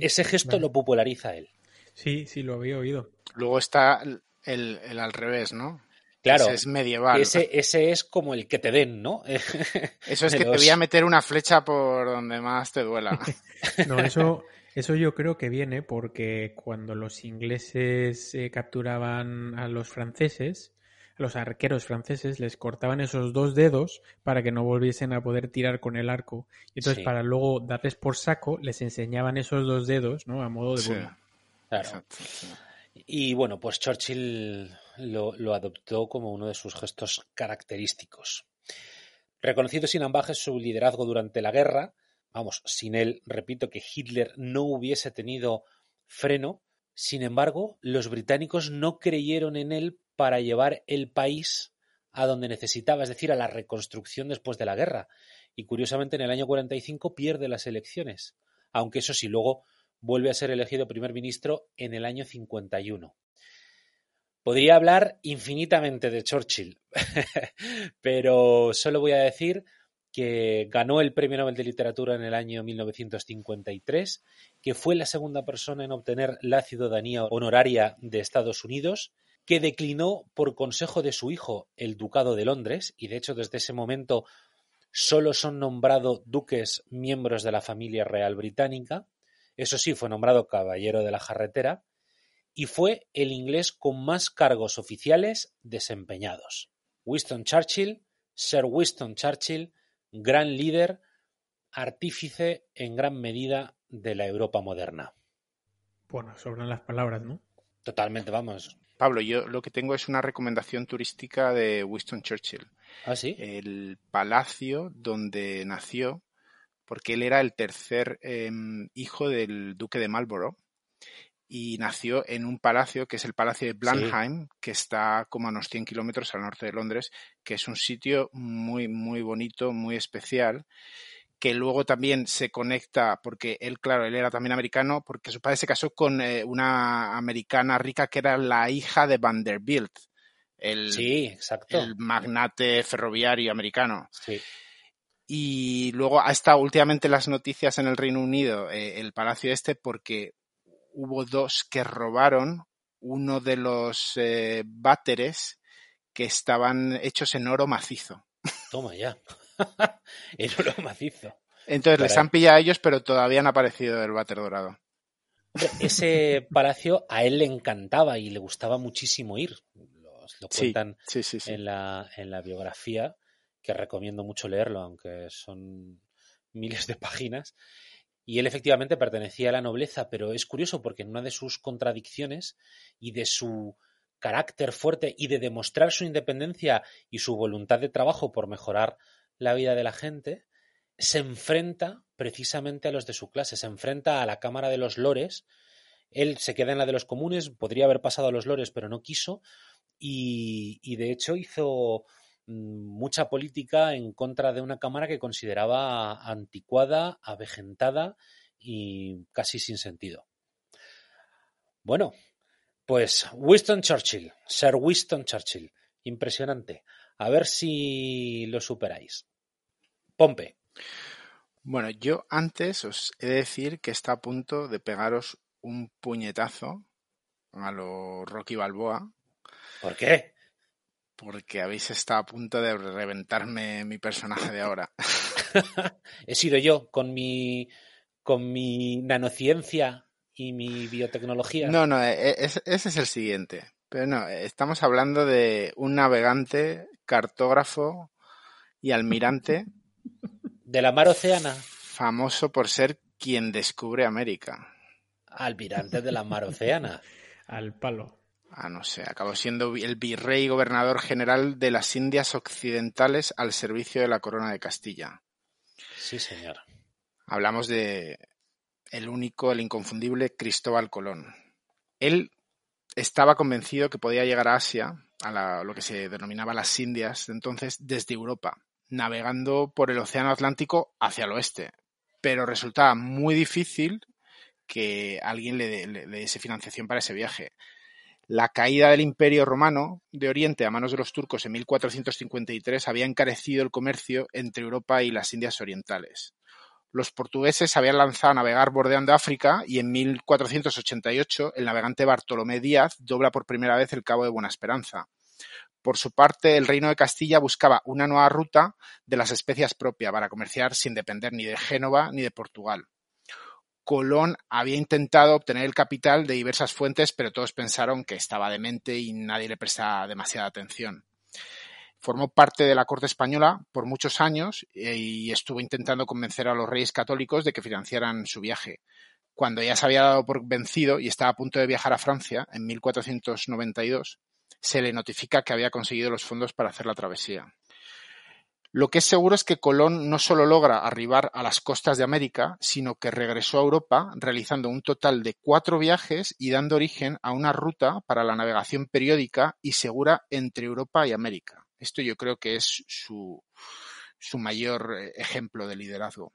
Ese gesto lo populariza él. Sí, sí, lo había oído. Luego está el, el al revés, ¿no? Claro. Ese es medieval. Ese, ese, es como el que te den, ¿no? Eso es que te voy a meter una flecha por donde más te duela. no, eso, eso yo creo que viene porque cuando los ingleses eh, capturaban a los franceses, a los arqueros franceses les cortaban esos dos dedos para que no volviesen a poder tirar con el arco. Y entonces, para luego darles por saco, les enseñaban esos dos dedos, ¿no? A modo de sí. Claro. Y bueno, pues Churchill lo, lo, adoptó como uno de sus gestos característicos. Reconocido sin ambajes su liderazgo durante la guerra, vamos, sin él, repito, que Hitler no hubiese tenido freno, sin embargo, los británicos no creyeron en él para llevar el país a donde necesitaba, es decir, a la reconstrucción después de la guerra. Y curiosamente, en el año 45 pierde las elecciones, aunque eso sí, luego vuelve a ser elegido primer ministro en el año 51. Podría hablar infinitamente de Churchill, pero solo voy a decir que ganó el Premio Nobel de Literatura en el año 1953, que fue la segunda persona en obtener la ciudadanía honoraria de Estados Unidos, que declinó por consejo de su hijo el Ducado de Londres, y de hecho desde ese momento solo son nombrados duques miembros de la familia real británica, eso sí, fue nombrado caballero de la jarretera y fue el inglés con más cargos oficiales desempeñados. Winston Churchill, Sir Winston Churchill, gran líder, artífice en gran medida de la Europa moderna. Bueno, sobran las palabras, ¿no? Totalmente, vamos. Pablo, yo lo que tengo es una recomendación turística de Winston Churchill. ¿Ah, sí? El palacio donde nació porque él era el tercer eh, hijo del duque de Marlborough y nació en un palacio que es el Palacio de Blenheim, sí. que está como a unos 100 kilómetros al norte de Londres, que es un sitio muy, muy bonito, muy especial, que luego también se conecta, porque él, claro, él era también americano, porque su padre se casó con eh, una americana rica que era la hija de Vanderbilt, el, sí, exacto. el magnate ferroviario americano. Sí. Y luego ha estado últimamente las noticias en el Reino Unido, eh, el palacio este, porque hubo dos que robaron uno de los eh, váteres que estaban hechos en oro macizo. Toma ya. en oro macizo. Entonces les han pillado a ellos, pero todavía no ha aparecido el váter dorado. Ese palacio a él le encantaba y le gustaba muchísimo ir. lo cuentan En, la, en la biografía, que recomiendo mucho leerlo, aunque son miles de páginas. Y él efectivamente pertenecía a la nobleza, pero es curioso porque en una de sus contradicciones y de su carácter fuerte y de demostrar su independencia y su voluntad de trabajo por mejorar la vida de la gente, se enfrenta precisamente a los de su clase, se enfrenta a la Cámara de los Lores. Él se queda en la de los comunes, podría haber pasado a los Lores, pero no quiso, y, y de hecho hizo mucha política en contra de una Cámara que consideraba anticuada, avejentada y casi sin sentido. Bueno, pues Winston Churchill, Sir Winston Churchill, impresionante. A ver si lo superáis. Pompe. Bueno, yo antes os he de decir que está a punto de pegaros un puñetazo a lo Rocky Balboa. ¿Por qué? Porque habéis estado a punto de reventarme mi personaje de ahora. he sido yo con mi con mi nanociencia y mi biotecnología. No, no, e, e, ese es el siguiente. Pero no, estamos hablando de un navegante, cartógrafo y almirante de la mar Oceana. Famoso por ser quien descubre América. Almirante de la mar Oceana. Al palo. Ah, no sé, acabó siendo el virrey gobernador general de las Indias Occidentales al servicio de la corona de Castilla. Sí, señor. Hablamos de el único, el inconfundible Cristóbal Colón. Él estaba convencido que podía llegar a Asia, a lo que se denominaba las Indias entonces, desde Europa navegando por el Océano Atlántico hacia el oeste. Pero resultaba muy difícil que alguien le, diese financiación para ese viaje. La caída del Imperio Romano de Oriente a manos de los turcos en 1453 había encarecido el comercio entre Europa y las Indias Orientales. Los portugueses habían lanzado a navegar bordeando África y en 1488 el navegante Bartolomé Díaz dobla por primera vez el Cabo de Buena Esperanza. Por su parte, el Reino de Castilla buscaba una nueva ruta de las especias propia para comerciar sin depender ni de Génova ni de Portugal. Colón había intentado obtener el capital de diversas fuentes, pero todos pensaron que estaba demente y nadie le prestaba demasiada atención. Formó parte de la corte española por muchos años eh, y estuvo intentando convencer a los reyes católicos de que financiaran su viaje. Cuando ya se había dado por vencido y estaba a punto de viajar a Francia en 1492, se le notifica que había conseguido los fondos para hacer la travesía. Lo que es seguro es que Colón no solo logra arribar a las costas de América, sino que regresó a Europa realizando un total de cuatro viajes y dando origen a una ruta para la navegación periódica y segura entre Europa y América. Esto yo creo que es su, su mayor eh, ejemplo de liderazgo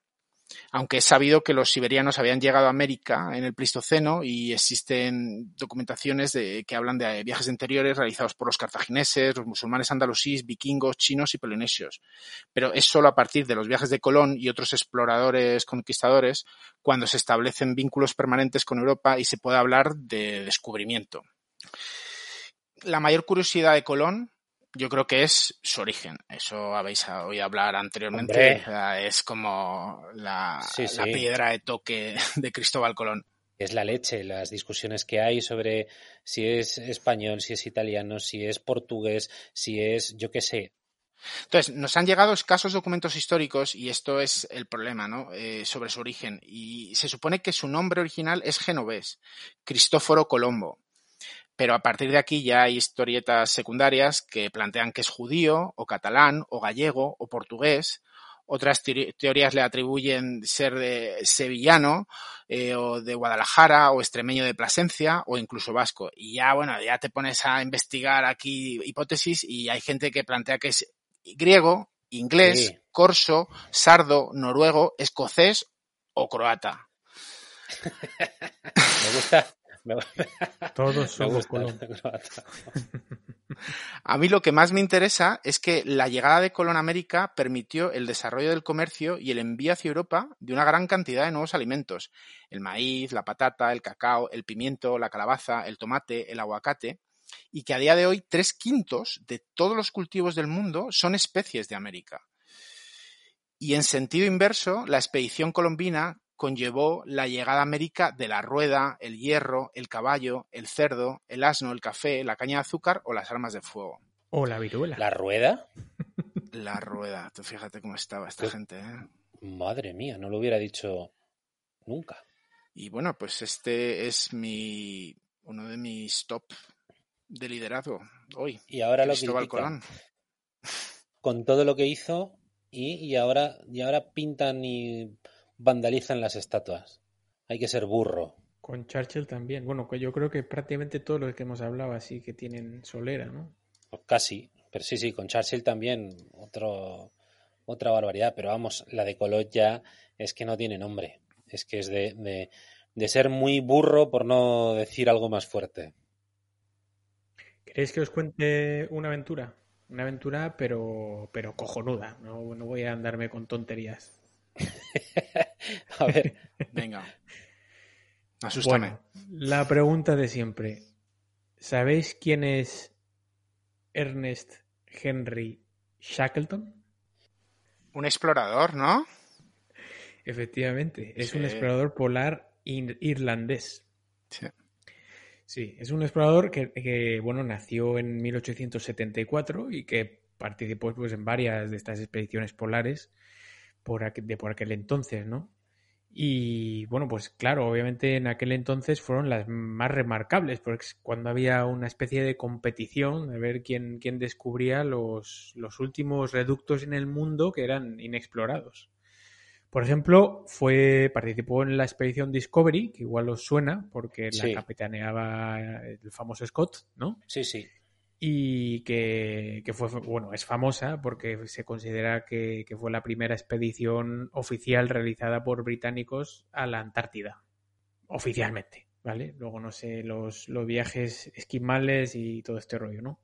aunque es sabido que los siberianos habían llegado a América en el Pleistoceno y existen documentaciones de, que hablan de viajes anteriores realizados por los cartagineses, los musulmanes andalusíes, vikingos, chinos y polinesios. Pero es solo a partir de los viajes de Colón y otros exploradores conquistadores cuando se establecen vínculos permanentes con Europa y se puede hablar de descubrimiento. La mayor curiosidad de Colón yo creo que es su origen. Eso habéis oído hablar anteriormente. es como la, piedra de toque de Cristóbal Colón. Es la leche, las discusiones que hay sobre si es español, si es italiano, si es portugués, si es, yo qué sé, entonces, nos han llegado escasos documentos históricos, y esto es el problema, ¿no? Eh, sobre su origen. Y se supone que su nombre original es genovés, Cristóforo Colombo pero a partir de aquí ya hay historietas secundarias que plantean que es judío, o catalán, o gallego, o portugués. Otras teorías le atribuyen ser de sevillano, eh, o de Guadalajara, o extremeño de Plasencia, o incluso vasco. Y ya, bueno, ya te pones a investigar aquí hipótesis y hay gente que plantea que es griego, inglés, corso, sardo, noruego, escocés o croata. Me gusta, Todos somos A mí lo que más me interesa es que la llegada de Colón a América permitió el desarrollo del comercio y el envío hacia Europa de una gran cantidad de nuevos alimentos. El maíz, la patata, el cacao, el pimiento, la calabaza, el tomate, el aguacate, y que a día de hoy tres quintos de todos los cultivos del mundo son especies de América. Y en sentido inverso, la expedición colombina conllevó la llegada a América de la rueda, el hierro, el caballo, el cerdo, el asno, el café, la caña de azúcar o las armas de fuego. O la viruela. ¿La rueda? La rueda. Tú fíjate cómo estaba esta gente, ¿eh? Madre mía, no lo hubiera dicho nunca. Y bueno, pues este es mi uno de mis top de liderazgo hoy. Y ahora lo. Colón. con todo lo que hizo y, y ahora y ahora pintan y vandalizan las estatuas. Hay que ser burro. Con Churchill también. Bueno, que yo creo que prácticamente todos los que hemos hablado así que tienen solera, ¿no? Casi, pero sí, sí, con Churchill también otro otra barbaridad, pero vamos, la de Colot ya es que no tiene nombre. Es que es de, de, de ser muy burro por no decir algo más fuerte. ¿Queréis que os cuente una aventura? Una aventura, pero, pero cojonuda. No, no voy a andarme con tonterías. A ver, Venga. Asústame. Bueno, la pregunta de siempre. ¿Sabéis quién es Ernest Henry Shackleton? Un explorador, ¿no? Efectivamente, es un explorador polar ir- irlandés. Sí. Sí, es un explorador que, que, bueno, nació en 1874 y que participó pues, en varias de estas expediciones polares por aqu- de por aquel entonces, ¿no? Y bueno, pues claro, obviamente en aquel entonces fueron las más remarcables, porque cuando había una especie de competición de ver quién, quién descubría los, los últimos reductos en el mundo que eran inexplorados. Por ejemplo, fue, participó en la expedición Discovery, que igual os suena, porque Sí. la capitaneaba el famoso Scott, ¿no? sí, sí. Y que, que fue, bueno, es famosa porque se considera que, que fue la primera expedición oficial realizada por británicos a la Antártida, oficialmente, ¿vale? Luego no sé, los, los viajes esquimales y todo este rollo, ¿no?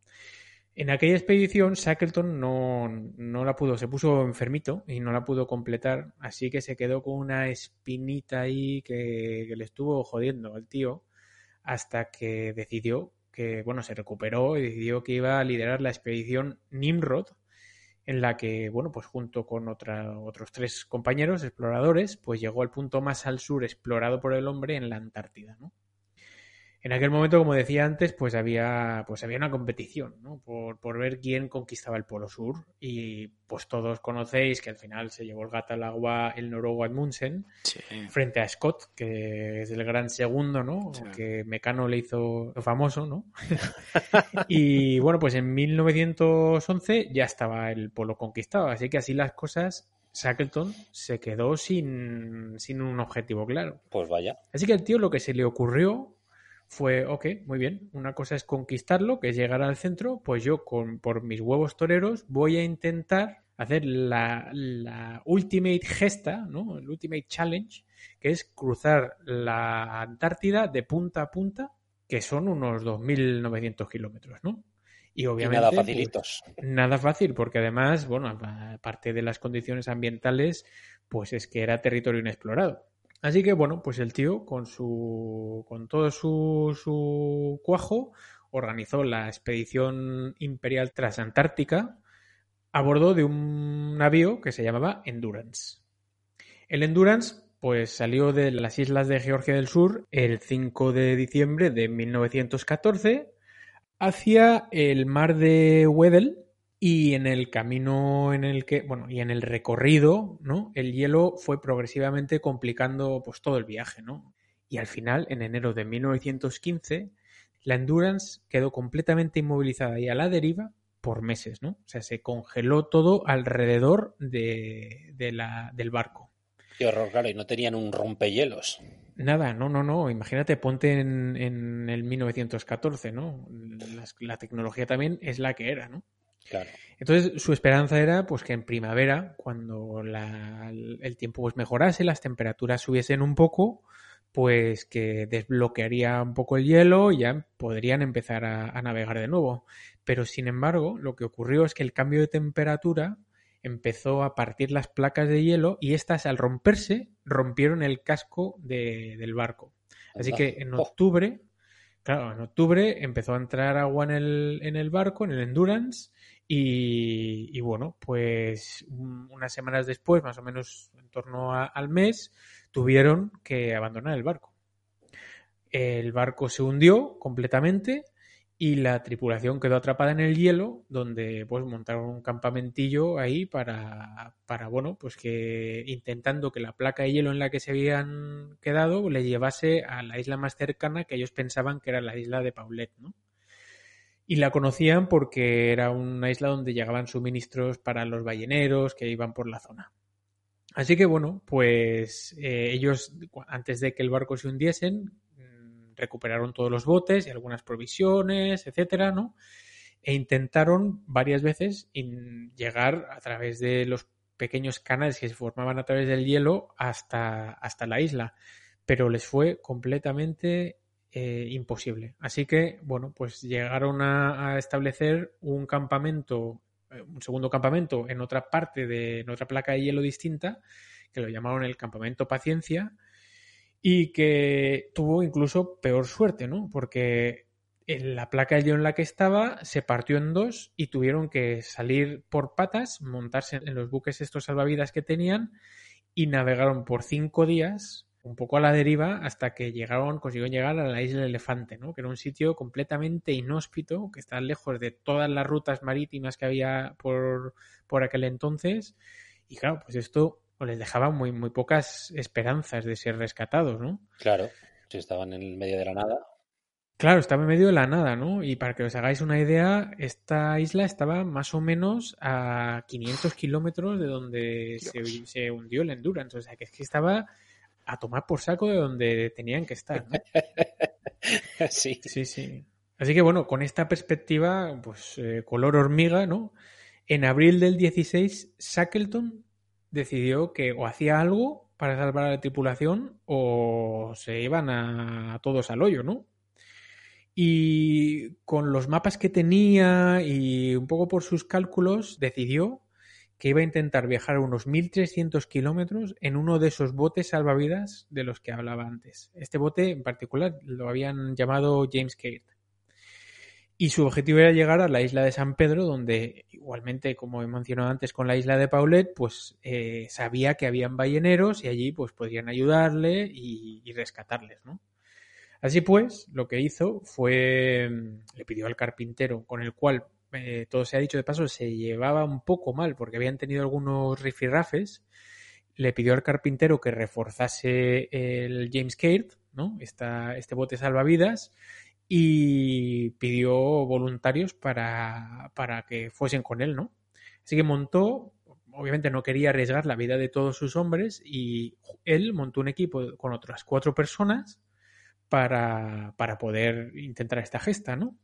En aquella expedición, Shackleton no, no la pudo, se puso enfermito y no la pudo completar, así que se quedó con una espinita ahí que, que le estuvo jodiendo al tío hasta que decidió que, bueno, se recuperó y decidió que iba a liderar la expedición Nimrod, en la que, bueno, pues junto con otra, otros tres compañeros exploradores, pues llegó al punto más al sur explorado por el hombre en la Antártida, ¿no? En aquel momento, como decía antes, pues había, pues había una competición, ¿no? Por, por ver quién conquistaba el Polo Sur. Y pues todos conocéis que al final se llevó el gato al agua el noruego Edmundsen Sí. frente a Scott, que es el gran segundo, ¿no? Sí. Que Mecano le hizo famoso, ¿no? y bueno, pues en 1911 ya estaba el polo conquistado, así que así las cosas, Shackleton se quedó sin, sin un objetivo claro. Pues vaya. Así que al tío lo que se le ocurrió fue, ok, muy bien, una cosa es conquistarlo, que es llegar al centro, pues yo con, por mis huevos toreros voy a intentar hacer la, la ultimate gesta, ¿no? El ultimate challenge, que es cruzar la Antártida de punta a punta, que son unos 2.900 kilómetros, ¿no? Y Y obviamente... nada pues. Nada fácil, porque además, bueno, aparte de las condiciones ambientales, pues es que era territorio inexplorado. Así que, bueno, pues el tío, con su. con todo su, su cuajo, organizó la expedición imperial transantártica a bordo de un navío que se llamaba Endurance. El Endurance, pues salió de las islas de Georgia del Sur el 5 de diciembre de 1914 hacia el mar de Weddell y en el camino en el que, bueno, y en el recorrido, ¿no? El hielo fue progresivamente complicando pues todo el viaje, ¿no? Y al final, en enero de 1915, la Endurance quedó completamente inmovilizada y a la deriva por meses, ¿no? O sea, se congeló todo alrededor de, de la, del barco. Qué horror, claro, y no tenían un rompehielos. Nada, no, no, no. Imagínate, ponte en, en el 1914, ¿no? La, la, tecnología también es la que era, ¿no? Claro. Entonces, su esperanza era pues que en primavera, cuando la, el tiempo pues, mejorase, las temperaturas subiesen un poco, pues que desbloquearía un poco el hielo y ya podrían empezar a, a navegar de nuevo. Pero sin embargo, lo que ocurrió es que el cambio de temperatura empezó a partir las placas de hielo y estas al romperse rompieron el casco de, del barco. Así que en octubre, claro, en octubre empezó a entrar agua en el, en el barco, en el Endurance, y, bueno, pues unas semanas después, más o menos en torno a, al mes, tuvieron que abandonar el barco. El barco se hundió completamente y la tripulación quedó atrapada en el hielo, donde pues montaron un campamentillo ahí para, para bueno, pues que intentando que la placa de hielo en la que se habían quedado le llevase a la isla más cercana que ellos pensaban que era la isla de Paulet, ¿no? Y la conocían porque era una isla donde llegaban suministros para los balleneros que iban por la zona. Así que bueno, pues eh, ellos, antes de que el barco se hundiesen, recuperaron todos los botes y algunas provisiones, etcétera, ¿no? E intentaron varias veces llegar a través de los pequeños canales que se formaban a través del hielo hasta, hasta la isla, pero les fue completamente eh, imposible. Así que, bueno, pues llegaron a, establecer un campamento, eh, un segundo campamento en otra parte de, en otra placa de hielo distinta, que lo llamaron el campamento Paciencia, y que tuvo incluso peor suerte, ¿no? Porque la placa de hielo en la que estaba se partió en dos y tuvieron que salir por patas, montarse en los buques estos salvavidas que tenían y navegaron por cinco días un poco a la deriva hasta que llegaron, consiguieron llegar a la isla Elefante, ¿no? Que era un sitio completamente inhóspito, que está lejos de todas las rutas marítimas que había por, por aquel entonces. Y claro, pues esto les dejaba muy, muy pocas esperanzas de ser rescatados, ¿no? Claro, si estaban en el medio de la nada. Claro, estaba en medio de la nada, ¿no? Y para que os hagáis una idea, esta isla estaba más o menos a 500 kilómetros de donde se, hundió el Endurance. O sea, que es que estaba a tomar por saco de donde tenían que estar, ¿no? sí. Sí, sí. Así que bueno, con esta perspectiva, pues eh, color hormiga, ¿no? En abril del 16, Shackleton decidió que o hacía algo para salvar a la tripulación o se iban a, todos al hoyo, ¿no? Y con los mapas que tenía y un poco por sus cálculos, decidió que iba a intentar viajar unos 1.300 kilómetros en uno de esos botes salvavidas de los que hablaba antes. Este bote en particular lo habían llamado James Caird. Y su objetivo era llegar a la isla de San Pedro, donde igualmente, como he mencionado antes con la isla de Paulet, pues eh, sabía que habían balleneros y allí pues podrían ayudarle y, rescatarles, ¿no? Así pues, lo que hizo fue, mm, le pidió al carpintero, con el cual, eh, todo se ha dicho de paso, se llevaba un poco mal porque habían tenido algunos rifirrafes, le pidió al carpintero que reforzase el James Caird, ¿no? este bote salvavidas, y pidió voluntarios para, para que fuesen con él, ¿no? Así que montó, obviamente no quería arriesgar la vida de todos sus hombres y él montó un equipo con otras cuatro personas para, para poder intentar esta gesta, ¿no?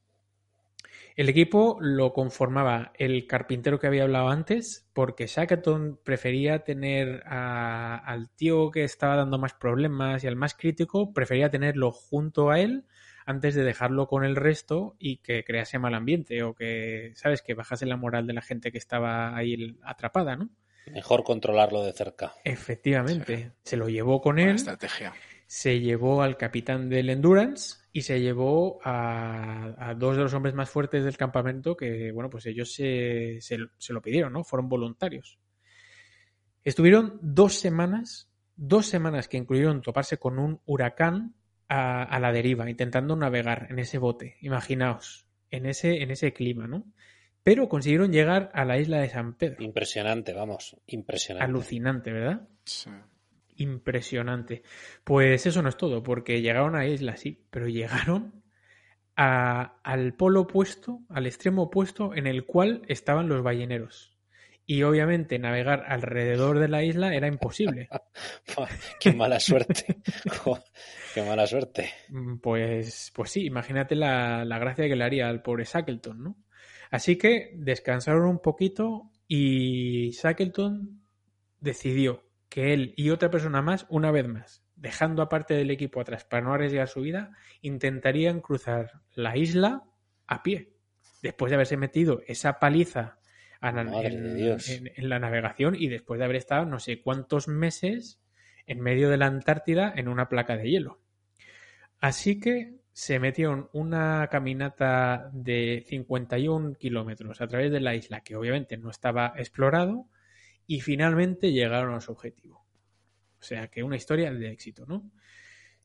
El equipo lo conformaba el carpintero que había hablado antes, porque Shackleton prefería tener al tío que estaba dando más problemas y al más crítico, prefería tenerlo junto a él antes de dejarlo con el resto y que crease mal ambiente o que, ¿sabes?, que bajase la moral de la gente que estaba ahí atrapada, ¿no? Mejor controlarlo de cerca. Efectivamente. Se lo llevó con él. estrategia. Se llevó al capitán del Endurance y se llevó a, dos de los hombres más fuertes del campamento que, bueno, pues ellos se, se, se lo pidieron, ¿no? Fueron voluntarios. Estuvieron dos semanas, dos semanas que incluyeron toparse con un huracán a, la deriva, intentando navegar en ese bote. Imaginaos, en ese, en ese clima, ¿no? Pero consiguieron llegar a la isla de San Pedro. Impresionante, vamos, impresionante. Alucinante, ¿verdad? Sí. Impresionante. Pues eso no es todo, porque llegaron a la isla, sí, pero llegaron al polo opuesto, al extremo opuesto en el cual estaban los balleneros y obviamente navegar alrededor de la isla era imposible. Qué mala suerte. Qué mala suerte. Mm, pues, pues sí, imagínate la, la, gracia que le haría al pobre Shackleton, ¿no? Así que descansaron un poquito y Shackleton decidió que él y otra persona más, una vez más, dejando aparte del equipo atrás para no arriesgar su vida, intentarían cruzar la isla a pie. Después de haberse metido esa paliza en, la navegación y después de haber estado no sé cuántos meses en medio de la Antártida en una placa de hielo. Así que se metieron una caminata de 51 kilómetros a través de la isla, que obviamente no estaba explorado, y finalmente llegaron a su objetivo. O sea, que una historia de éxito, ¿no?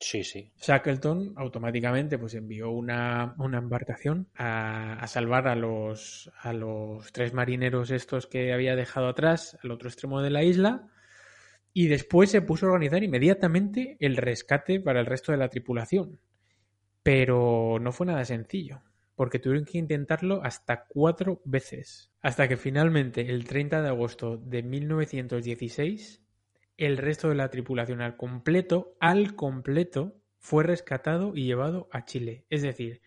Sí, sí. Shackleton automáticamente pues envió una, una embarcación a, a, salvar a los, a los tres marineros estos que había dejado atrás al otro extremo de la isla y después se puso a organizar inmediatamente el rescate para el resto de la tripulación. Pero no fue nada sencillo, porque tuvieron que intentarlo hasta cuatro veces, hasta que finalmente el 30 de agosto de 1916 el resto de la tripulación al completo, al completo, fue rescatado y llevado a Chile. Es decir,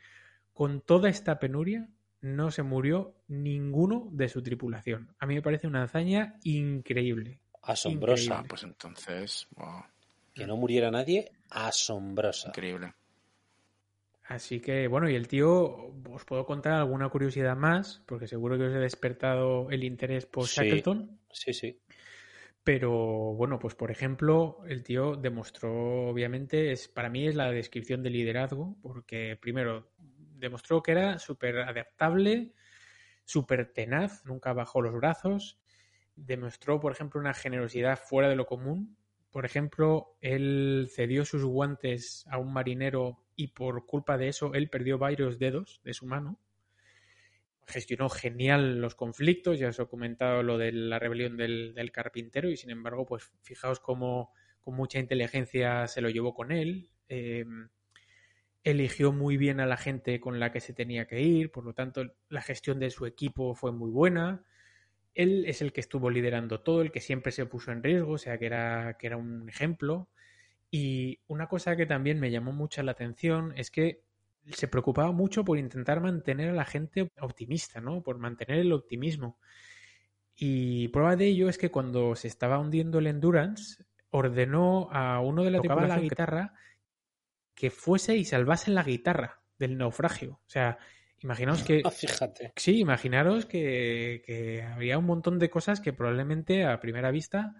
con toda esta penuria no se murió ninguno de su tripulación. A mí me parece una hazaña increíble. Asombrosa. Increíble. Pues entonces, wow, Que no muriera nadie, asombrosa. increíble. Así que, bueno, y el tío, os puedo contar alguna curiosidad más, porque seguro que os he despertado el interés por Sí. Shackleton. Sí, sí. Pero bueno, pues por ejemplo, el tío demostró, obviamente, es para mí es la descripción de liderazgo, porque primero demostró que era súper adaptable, súper tenaz, nunca bajó los brazos, demostró, por ejemplo, una generosidad fuera de lo común. Por ejemplo, él cedió sus guantes a un marinero y por culpa de eso él perdió varios dedos de su mano. Gestionó genial los conflictos, ya os he comentado lo de la rebelión del, del carpintero y sin embargo, pues fijaos cómo con mucha inteligencia se lo llevó con él, eh, eligió muy bien a la gente con la que se tenía que ir, por lo tanto la gestión de su equipo fue muy buena, él es el que estuvo liderando todo, el que siempre se puso en riesgo, o sea que era, que era un ejemplo. Y una cosa que también me llamó mucho la atención es que se preocupaba mucho por intentar mantener a la gente optimista, ¿no? Por mantener el optimismo. Y prueba de ello es que cuando se estaba hundiendo el Endurance, ordenó a uno de la tocaba la guitarra que fuese y salvase la guitarra del naufragio. O sea, imaginaos que... Ah, fíjate. Sí, imaginaros que, que había un montón de cosas que probablemente a primera vista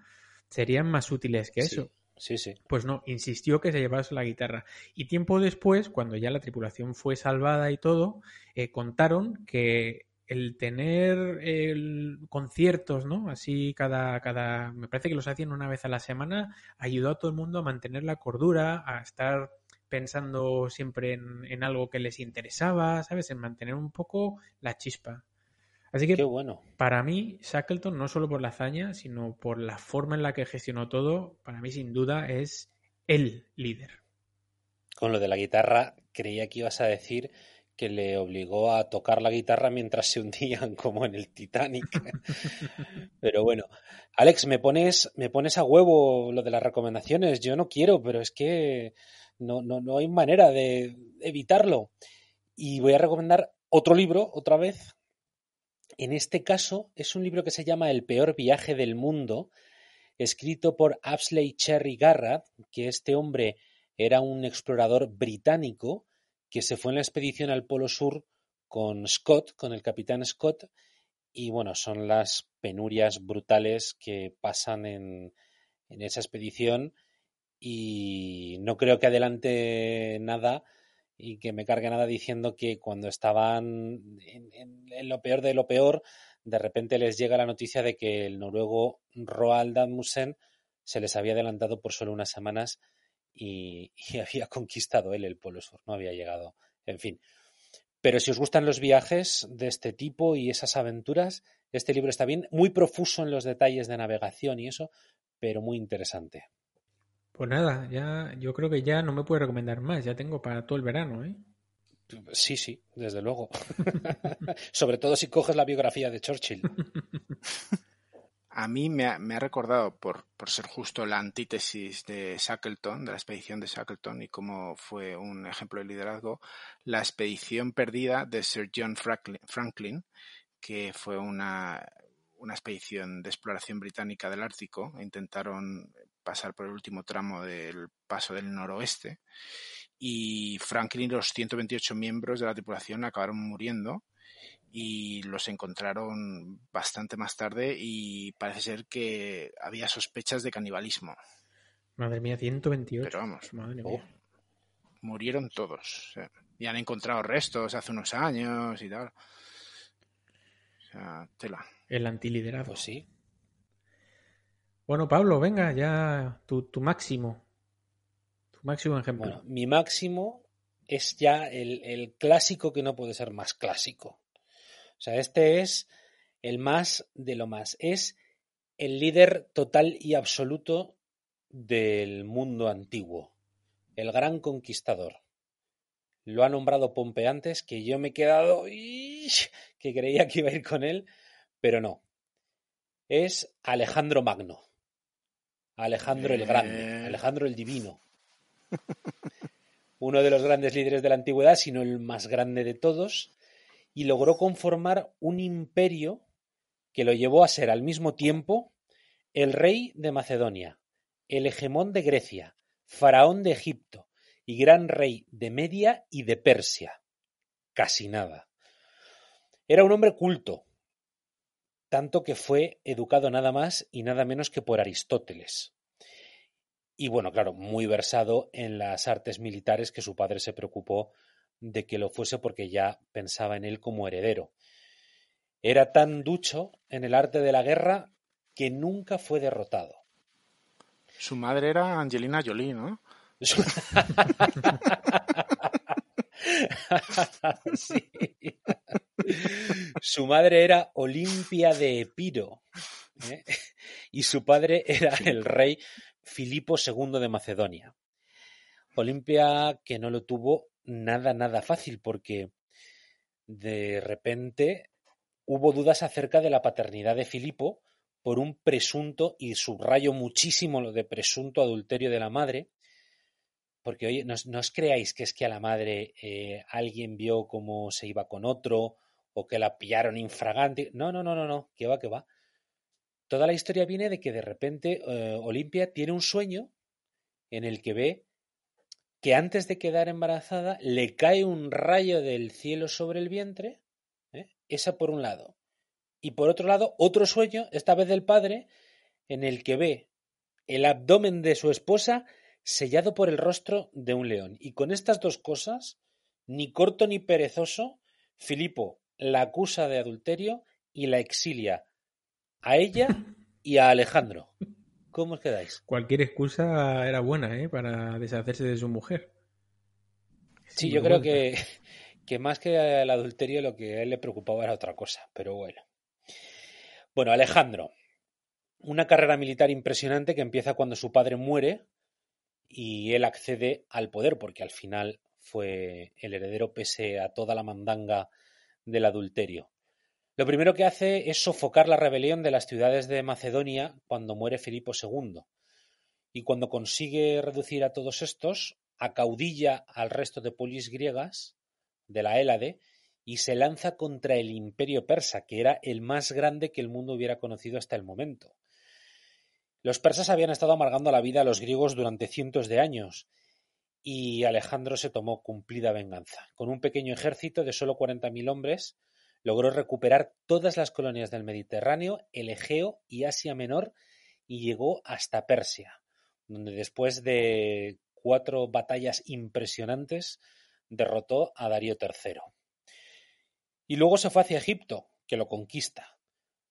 serían más útiles que eso. Sí, sí. Pues no, insistió que se llevase la guitarra. Y tiempo después, cuando ya la tripulación fue salvada y todo, eh, contaron que el tener el conciertos, ¿no? Así cada, cada, me parece que los hacían una vez a la semana, ayudó a todo el mundo a mantener la cordura, a estar pensando siempre en, en algo que les interesaba, ¿sabes? En mantener un poco la chispa. Así que Qué bueno. para mí, Shackleton, no solo por la hazaña, sino por la forma en la que gestionó todo, para mí sin duda es el líder. Con lo de la guitarra, creía que ibas a decir que le obligó a tocar la guitarra mientras se hundían como en el Titanic. pero bueno, Alex, me pones, me pones a huevo lo de las recomendaciones. Yo no quiero, pero es que no, no, no hay manera de evitarlo. Y voy a recomendar otro libro, otra vez. En este caso, es un libro que se llama El peor viaje del mundo, escrito por Apsley Cherry Garrett, que este hombre era un explorador británico que se fue en la expedición al Polo Sur con Scott, con el capitán Scott, y bueno, son las penurias brutales que pasan en, en esa expedición y no creo que adelante nada y que me cargue nada diciendo que cuando estaban en, lo peor de lo peor, de repente les llega la noticia de que el noruego Roald Amundsen se les había adelantado por solo unas semanas y, y, había conquistado él el Polo Sur, no había llegado. En fin. Pero si os gustan los viajes de este tipo y esas aventuras, este libro está bien, muy profuso en los detalles de navegación y eso, pero muy interesante. Pues nada, ya yo creo que ya no me puede recomendar más, ya tengo para todo el verano, ¿eh? Sí, sí, desde luego. Sobre todo si coges la biografía de Churchill. A mí me ha, me ha recordado, por, por, ser justo la antítesis de Shackleton, de la expedición de Shackleton y cómo fue un ejemplo de liderazgo, la expedición perdida de Sir John Franklin, Franklin que fue una, una expedición de exploración británica del Ártico. Intentaron pasar por el último tramo del paso del noroeste y Franklin y los 128 miembros de la tripulación acabaron muriendo y los encontraron bastante más tarde y parece ser que había sospechas de canibalismo. Madre mía, 128. Pero vamos, Madre mía. murieron todos. O sea, y han encontrado restos hace unos años y tal. O sea, tela. El antiliderazgo. Pues sí. Bueno, Pablo, venga, ya tu, tu máximo. Tu máximo ejemplo. Bueno, mi máximo es ya el, el clásico que no puede ser más clásico. O sea, este es el más de lo más. Es el líder total y absoluto del mundo antiguo, el gran conquistador. Lo ha nombrado Pompe antes, que yo me he quedado que creía que iba a ir con él, pero no. Es Alejandro Magno. Alejandro el Grande, Alejandro el Divino. Uno de los grandes líderes de la antigüedad, sino el más grande de todos, y logró conformar un imperio que lo llevó a ser al mismo tiempo el rey de Macedonia, el hegemón de Grecia, faraón de Egipto y gran rey de Media y de Persia. Casi nada. Era un hombre culto, tanto que fue educado nada más y nada menos que por Aristóteles. Y bueno, claro, muy versado en las artes militares que su padre se preocupó de que lo fuese porque ya pensaba en él como heredero. Era tan ducho en el arte de la guerra que nunca fue derrotado. Su madre era Angelina Jolie, ¿no? Sí. Su madre era Olimpia de Epiro ¿eh? y su padre era el rey Filipo II de Macedonia. Olimpia que no lo tuvo nada, nada fácil porque de repente hubo dudas acerca de la paternidad de Filipo por un presunto, y subrayo muchísimo lo de presunto adulterio de la madre, porque oye, no, no os creáis que es que a la madre eh, alguien vio cómo se iba con otro o que la pillaron infragante. No, no, no, no, no, que va, que va. Toda la historia viene de que de repente eh, Olimpia tiene un sueño en el que ve que antes de quedar embarazada le cae un rayo del cielo sobre el vientre, ¿eh? esa por un lado. Y por otro lado, otro sueño, esta vez del padre, en el que ve el abdomen de su esposa sellado por el rostro de un león. Y con estas dos cosas, ni corto ni perezoso, Filipo la acusa de adulterio y la exilia a ella y a Alejandro. ¿Cómo os quedáis? Cualquier excusa era buena, ¿eh? Para deshacerse de su mujer. Sí, yo creo que, que más que el adulterio lo que a él le preocupaba era otra cosa, pero bueno. Bueno, Alejandro. Una carrera militar impresionante que empieza cuando su padre muere y él accede al poder, porque al final fue el heredero pese a toda la mandanga del adulterio. Lo primero que hace es sofocar la rebelión de las ciudades de Macedonia cuando muere Filipo II. Y cuando consigue reducir a todos estos, acaudilla al resto de polis griegas de la Hélade y se lanza contra el imperio persa, que era el más grande que el mundo hubiera conocido hasta el momento. Los persas habían estado amargando la vida a los griegos durante cientos de años, y Alejandro se tomó cumplida venganza. Con un pequeño ejército de solo 40.000 hombres, logró recuperar todas las colonias del Mediterráneo, el Egeo y Asia Menor, y llegó hasta Persia, donde después de cuatro batallas impresionantes derrotó a Darío III. Y luego se fue hacia Egipto, que lo conquista,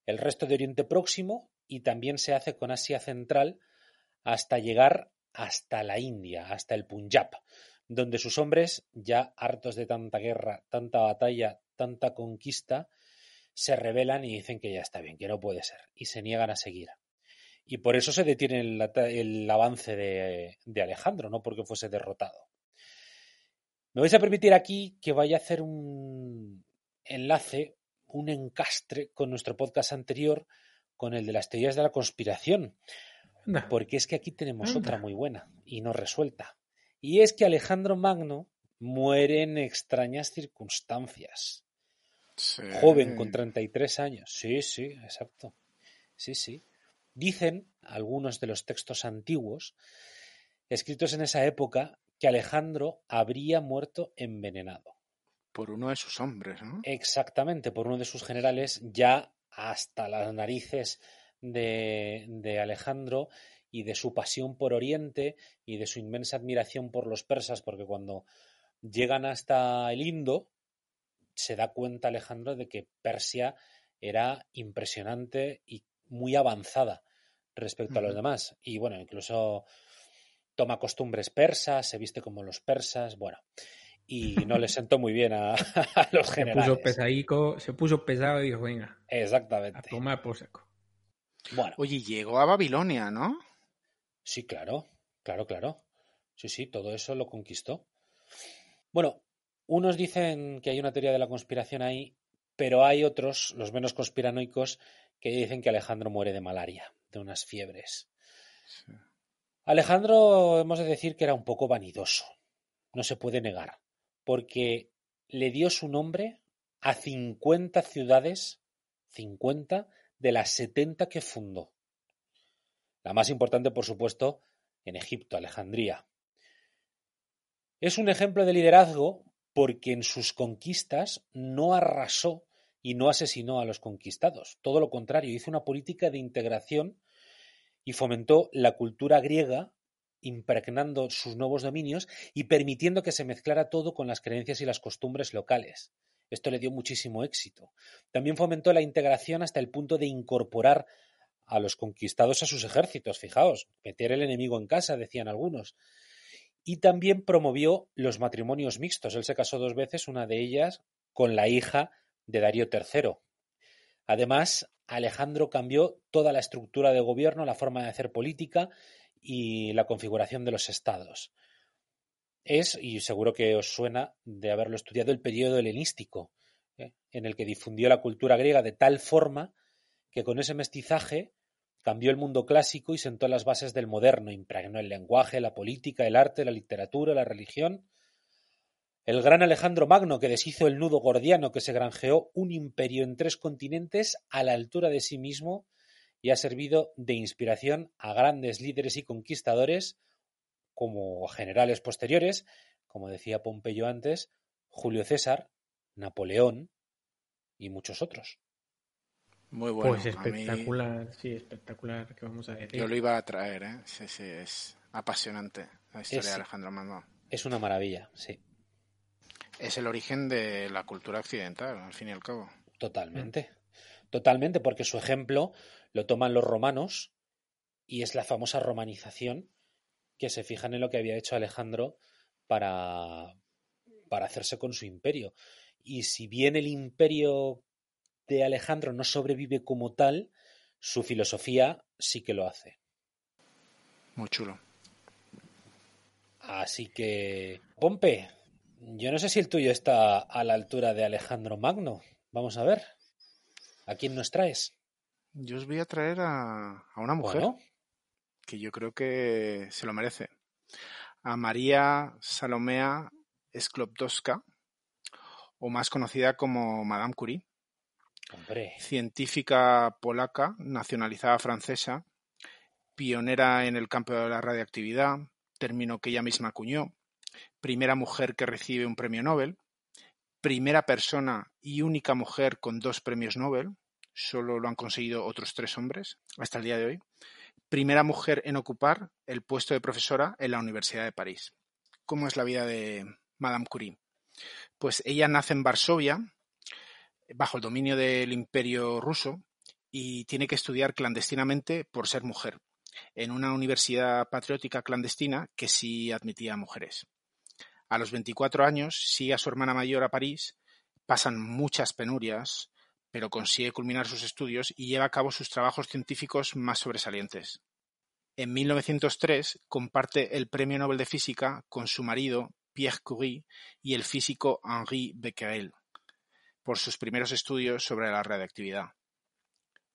el resto de Oriente Próximo y también se hace con Asia Central hasta llegar hasta la India, hasta el Punjab, donde sus hombres, ya hartos de tanta guerra, tanta batalla, tanta conquista, se rebelan y dicen que ya está bien, que no puede ser, y se niegan a seguir. Y por eso se detiene el, avance de, de Alejandro, no porque fuese derrotado. Me vais a permitir aquí que vaya a hacer un, enlace, un encastre con nuestro podcast anterior, con el de las teorías de la conspiración. Anda. Porque es que aquí tenemos Anda. otra muy buena y no resuelta. Y es que Alejandro Magno muere en extrañas circunstancias. Sí. Joven, con 33 años. Sí, sí, exacto. Sí, sí. Dicen algunos de los textos antiguos, escritos en esa época, que Alejandro habría muerto envenenado. Por uno de sus hombres, ¿no? Exactamente, por uno de sus generales, ya hasta las narices de, de Alejandro y de su pasión por Oriente y de su inmensa admiración por los persas, porque cuando llegan hasta el Indo, se da cuenta Alejandro de que Persia era impresionante y muy avanzada respecto a los demás. Y bueno, incluso toma costumbres persas, se viste como los persas, bueno. Y no le sentó muy bien a, los generales. Se puso pesadico, se puso pesado y dijo, venga. Exactamente. A tomar por saco. Bueno. Oye, llegó a Babilonia, ¿no? Sí, claro, claro, claro. Sí, sí, todo eso lo conquistó. Bueno, unos dicen que hay una teoría de la conspiración ahí, pero hay otros, los menos conspiranoicos, que dicen que Alejandro muere de malaria, de unas fiebres. Alejandro, hemos de decir que era un poco vanidoso, no se puede negar, porque le dio su nombre a 50 ciudades, 50 de las 70 que fundó. La más importante, por supuesto, en Egipto, Alejandría. Es un ejemplo de liderazgo porque en sus conquistas no arrasó y no asesinó a los conquistados. Todo lo contrario, hizo una política de integración y fomentó la cultura griega, impregnando sus nuevos dominios y permitiendo que se mezclara todo con las creencias y las costumbres locales. Esto le dio muchísimo éxito. También fomentó la integración hasta el punto de incorporar a los conquistados a sus ejércitos, fijaos, meter el enemigo en casa, decían algunos. Y también promovió los matrimonios mixtos. Él se casó dos veces, una de ellas con la hija de Darío III. Además, Alejandro cambió toda la estructura de gobierno, la forma de hacer política y la configuración de los estados. Es, y seguro que os suena de haberlo estudiado, el periodo helenístico, ¿eh? en el que difundió la cultura griega de tal forma que con ese mestizaje cambió el mundo clásico y sentó las bases del moderno, impregnó el lenguaje, la política, el arte, la literatura, la religión el gran Alejandro Magno, que deshizo el nudo gordiano, que se granjeó un imperio en tres continentes a la altura de sí mismo y ha servido de inspiración a grandes líderes y conquistadores como generales posteriores, como decía Pompeyo antes, Julio César, Napoleón y muchos otros. Muy bueno. Pues espectacular, sí, espectacular, que vamos a decir. Yo lo iba a traer, ¿eh? Sí, sí, es apasionante la historia de Alejandro Magno. Es una maravilla, sí es el origen de la cultura occidental, al fin y al cabo. Totalmente. Totalmente, porque su ejemplo lo toman los romanos y es la famosa romanización que se fijan en lo que había hecho Alejandro para, para hacerse con su imperio. Y si bien el imperio de Alejandro no sobrevive como tal, su filosofía sí que lo hace. Muy chulo. Así que, Pompe, yo no sé si el tuyo está a la altura de Alejandro Magno. Vamos a ver. ¿A quién nos traes? Yo os voy a traer a, una mujer que yo creo que se lo merece. A María Salomea Skloptowska, o más conocida como Madame Curie. Científica polaca, nacionalizada francesa, pionera en el campo de la radiactividad, término que ella misma acuñó, primera mujer que recibe un premio Nobel, primera persona y única mujer con dos premios Nobel, solo lo han conseguido otros tres hombres hasta el día de hoy, primera mujer en ocupar el puesto de profesora en la Universidad de París. ¿Cómo es la vida de Madame Curie? Pues ella nace en Varsovia, bajo el dominio del imperio ruso, y tiene que estudiar clandestinamente por ser mujer, en una universidad patriótica clandestina que sí admitía a mujeres. A los 24 años sigue a su hermana mayor a París, pasan muchas penurias, pero consigue culminar sus estudios y lleva a cabo sus trabajos científicos más sobresalientes. En 1903 comparte el Premio Nobel de Física con su marido Pierre Curie y el físico Henri Becquerel por sus primeros estudios sobre la radiactividad.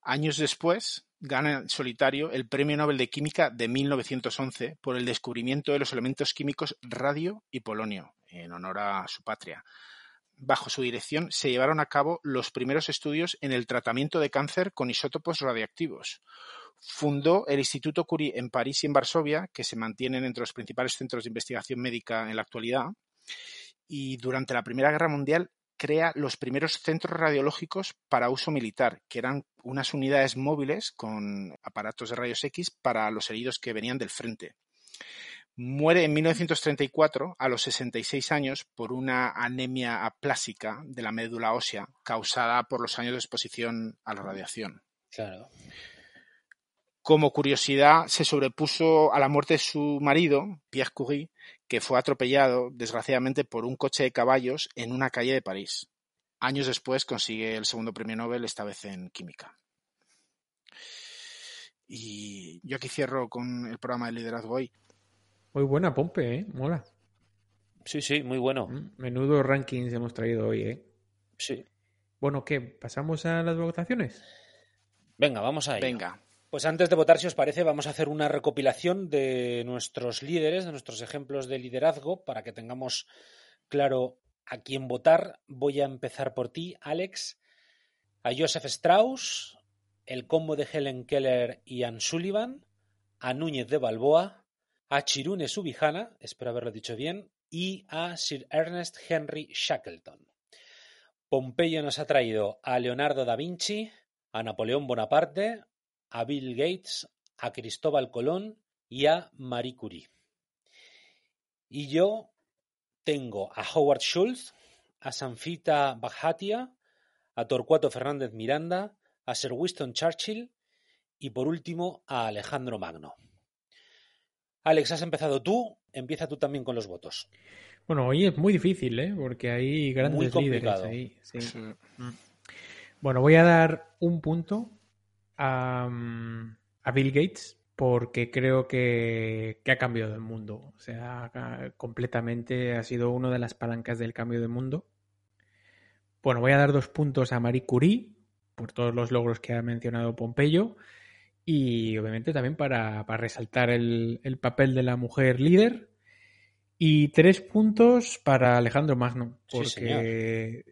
Años después, gana en solitario el Premio Nobel de Química de 1911 por el descubrimiento de los elementos químicos radio y polonio, en honor a su patria. Bajo su dirección se llevaron a cabo los primeros estudios en el tratamiento de cáncer con isótopos radiactivos. Fundó el Instituto Curie en París y en Varsovia, que se mantienen entre los principales centros de investigación médica en la actualidad. Y durante la Primera Guerra Mundial crea los primeros centros radiológicos para uso militar, que eran unas unidades móviles con aparatos de rayos X para los heridos que venían del frente. Muere en 1934 a los 66 años por una anemia aplásica de la médula ósea causada por los años de exposición a la radiación. Claro. Como curiosidad, se sobrepuso a la muerte de su marido, Pierre Curie, que fue atropellado, desgraciadamente, por un coche de caballos en una calle de París. Años después consigue el segundo premio Nobel, esta vez en química. Y yo aquí cierro con el programa de liderazgo hoy. Muy buena, Pompe, ¿eh? Mola. Sí, sí, muy bueno. Mm, Menudo rankings hemos traído hoy, ¿eh? Sí. Bueno, ¿qué? ¿Pasamos a las votaciones? Venga, vamos a ello. Venga, Pues antes de votar, si os parece, vamos a hacer una recopilación de nuestros líderes, de nuestros ejemplos de liderazgo, para que tengamos claro a quién votar. Voy a empezar por ti, Alex. A Joseph Strauss, el combo de Helen Keller y Ann Sullivan, a Núñez de Balboa, a Chirune Subijana, espero haberlo dicho bien, y a Sir Ernest Henry Shackleton. Pompeyo nos ha traído a Leonardo da Vinci, a Napoleón Bonaparte, a Bill Gates, a Cristóbal Colón y a Marie Curie. Y yo tengo a Howard Schultz, a Sanfita Bhatia, a Torcuato Fernández Miranda, a Sir Winston Churchill y por último a Alejandro Magno. Alex, has empezado tú, empieza tú también con los votos. Bueno, hoy es muy difícil, ¿eh? Porque hay grandes Muy líderes complicado. ahí. sí. sí. Bueno, voy a dar un punto a, mm, a Bill Gates porque creo que, que ha cambiado el mundo. O sea, ha- completamente ha sido una de las palancas del cambio del mundo. Bueno, voy a dar dos puntos a Marie Curie por todos los logros que ha mencionado Pompeyo y obviamente también para, para resaltar el, el papel de la mujer líder. Y tres puntos para Alejandro Magno, Sí, porque,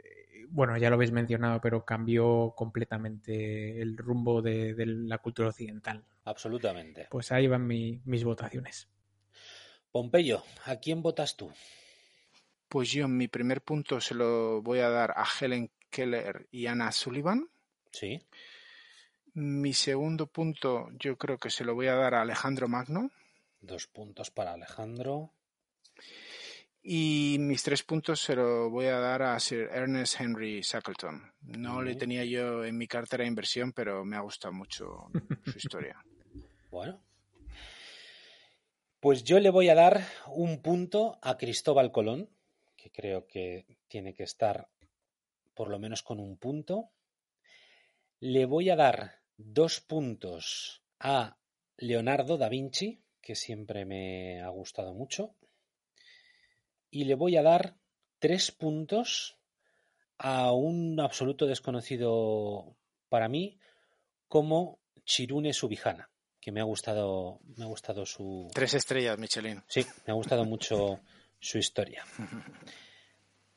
bueno, ya lo habéis mencionado, pero cambió completamente el rumbo de, de la cultura occidental. Absolutamente. Pues ahí van mi- mis votaciones. Pompeyo, ¿a quién votas tú? Pues yo mi primer punto se lo voy a dar a Helen Keller y Anna Sullivan. Sí, Mi segundo punto yo creo que se lo voy a dar a Alejandro Magno. dos puntos para Alejandro. Y mis tres puntos se lo voy a dar a Sir Ernest Henry Shackleton. No le tenía yo en mi cartera de inversión, pero me ha gustado mucho su historia. Bueno. Pues yo le voy a dar un punto a Cristóbal Colón, que creo que tiene que estar por lo menos con un punto. Le voy a dar dos puntos a Leonardo da Vinci, que siempre me ha gustado mucho. Y le voy a dar tres puntos a un absoluto desconocido para mí como Chirune Subijana, que me ha gustado, me ha gustado su, Tres estrellas, Michelin. Sí, me ha gustado mucho su historia.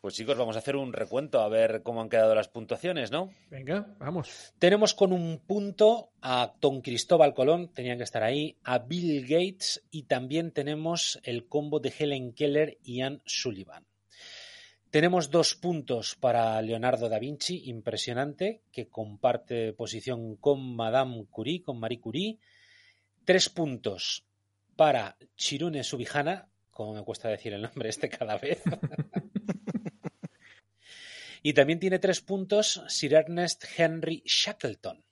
Pues chicos, vamos a hacer un recuento a ver cómo han quedado las puntuaciones, ¿no? Venga, vamos. Tenemos con un punto a Don Cristóbal Colón, tenían que estar ahí, a Bill Gates y también tenemos el combo de Helen Keller y Ann Sullivan. Tenemos dos puntos para Leonardo da Vinci, impresionante, que comparte posición con Madame Curie, con Marie Curie. Tres puntos para Chirune Subijana, como me cuesta decir el nombre este cada vez. y también tiene tres puntos Sir Ernest Henry Shackleton.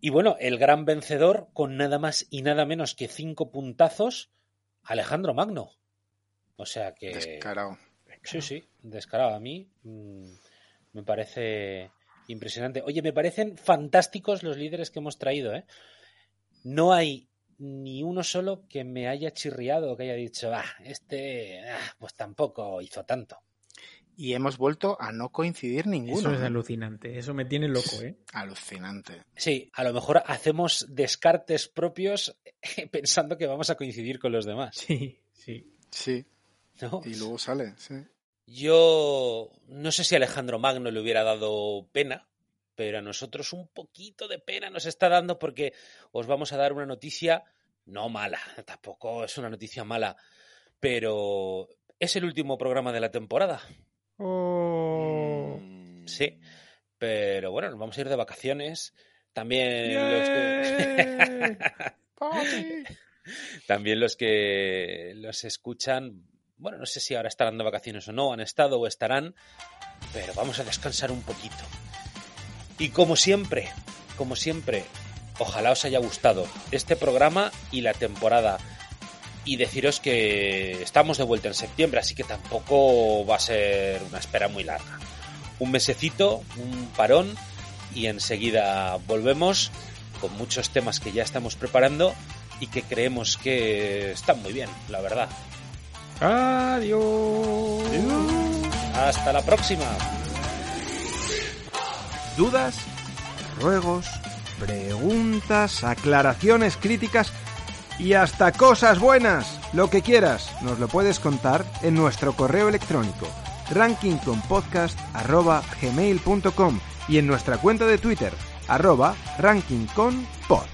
Y bueno, el gran vencedor, con nada más y nada menos que cinco puntazos, Alejandro Magno. O sea que. Descarado. Sí, sí, descarado. A mí mm, me parece impresionante. Oye, me parecen fantásticos los líderes que hemos traído, ¿eh? No hay ni uno solo que me haya chirriado o que haya dicho, ah, este, ah, pues tampoco hizo tanto. Y hemos vuelto a no coincidir ninguno. Eso es ¿eh? alucinante. Eso me tiene loco, ¿eh? Alucinante. Sí, a lo mejor hacemos descartes propios pensando que vamos a coincidir con los demás. Sí, sí. Sí, ¿no? y luego sale, sí. Yo no sé si a Alejandro Magno le hubiera dado pena, pero a nosotros un poquito de pena nos está dando porque os vamos a dar una noticia no mala, tampoco es una noticia mala, pero es el último programa de la temporada. Oh. Mm. Sí, pero bueno, nos vamos a ir de vacaciones. También los que... También los que los escuchan, bueno, no sé si ahora estarán de vacaciones o no, han estado o estarán, pero vamos a descansar un poquito. Y como siempre, como siempre, Ojalá os haya gustado este programa y la temporada. Y deciros que estamos de vuelta en septiembre, así que tampoco va a ser una espera muy larga. Un mesecito, un parón y enseguida volvemos con muchos temas que ya estamos preparando y que creemos que están muy bien, la verdad. Adiós. Hasta la próxima. ¿Dudas? ¿Ruegos? ¿Preguntas? ¿Aclaraciones? ¿Críticas? Y hasta cosas buenas. Lo que quieras, nos lo puedes contar en nuestro correo electrónico rankingconpodcast.gmail.com y en nuestra cuenta de Twitter arroba rankingconpod.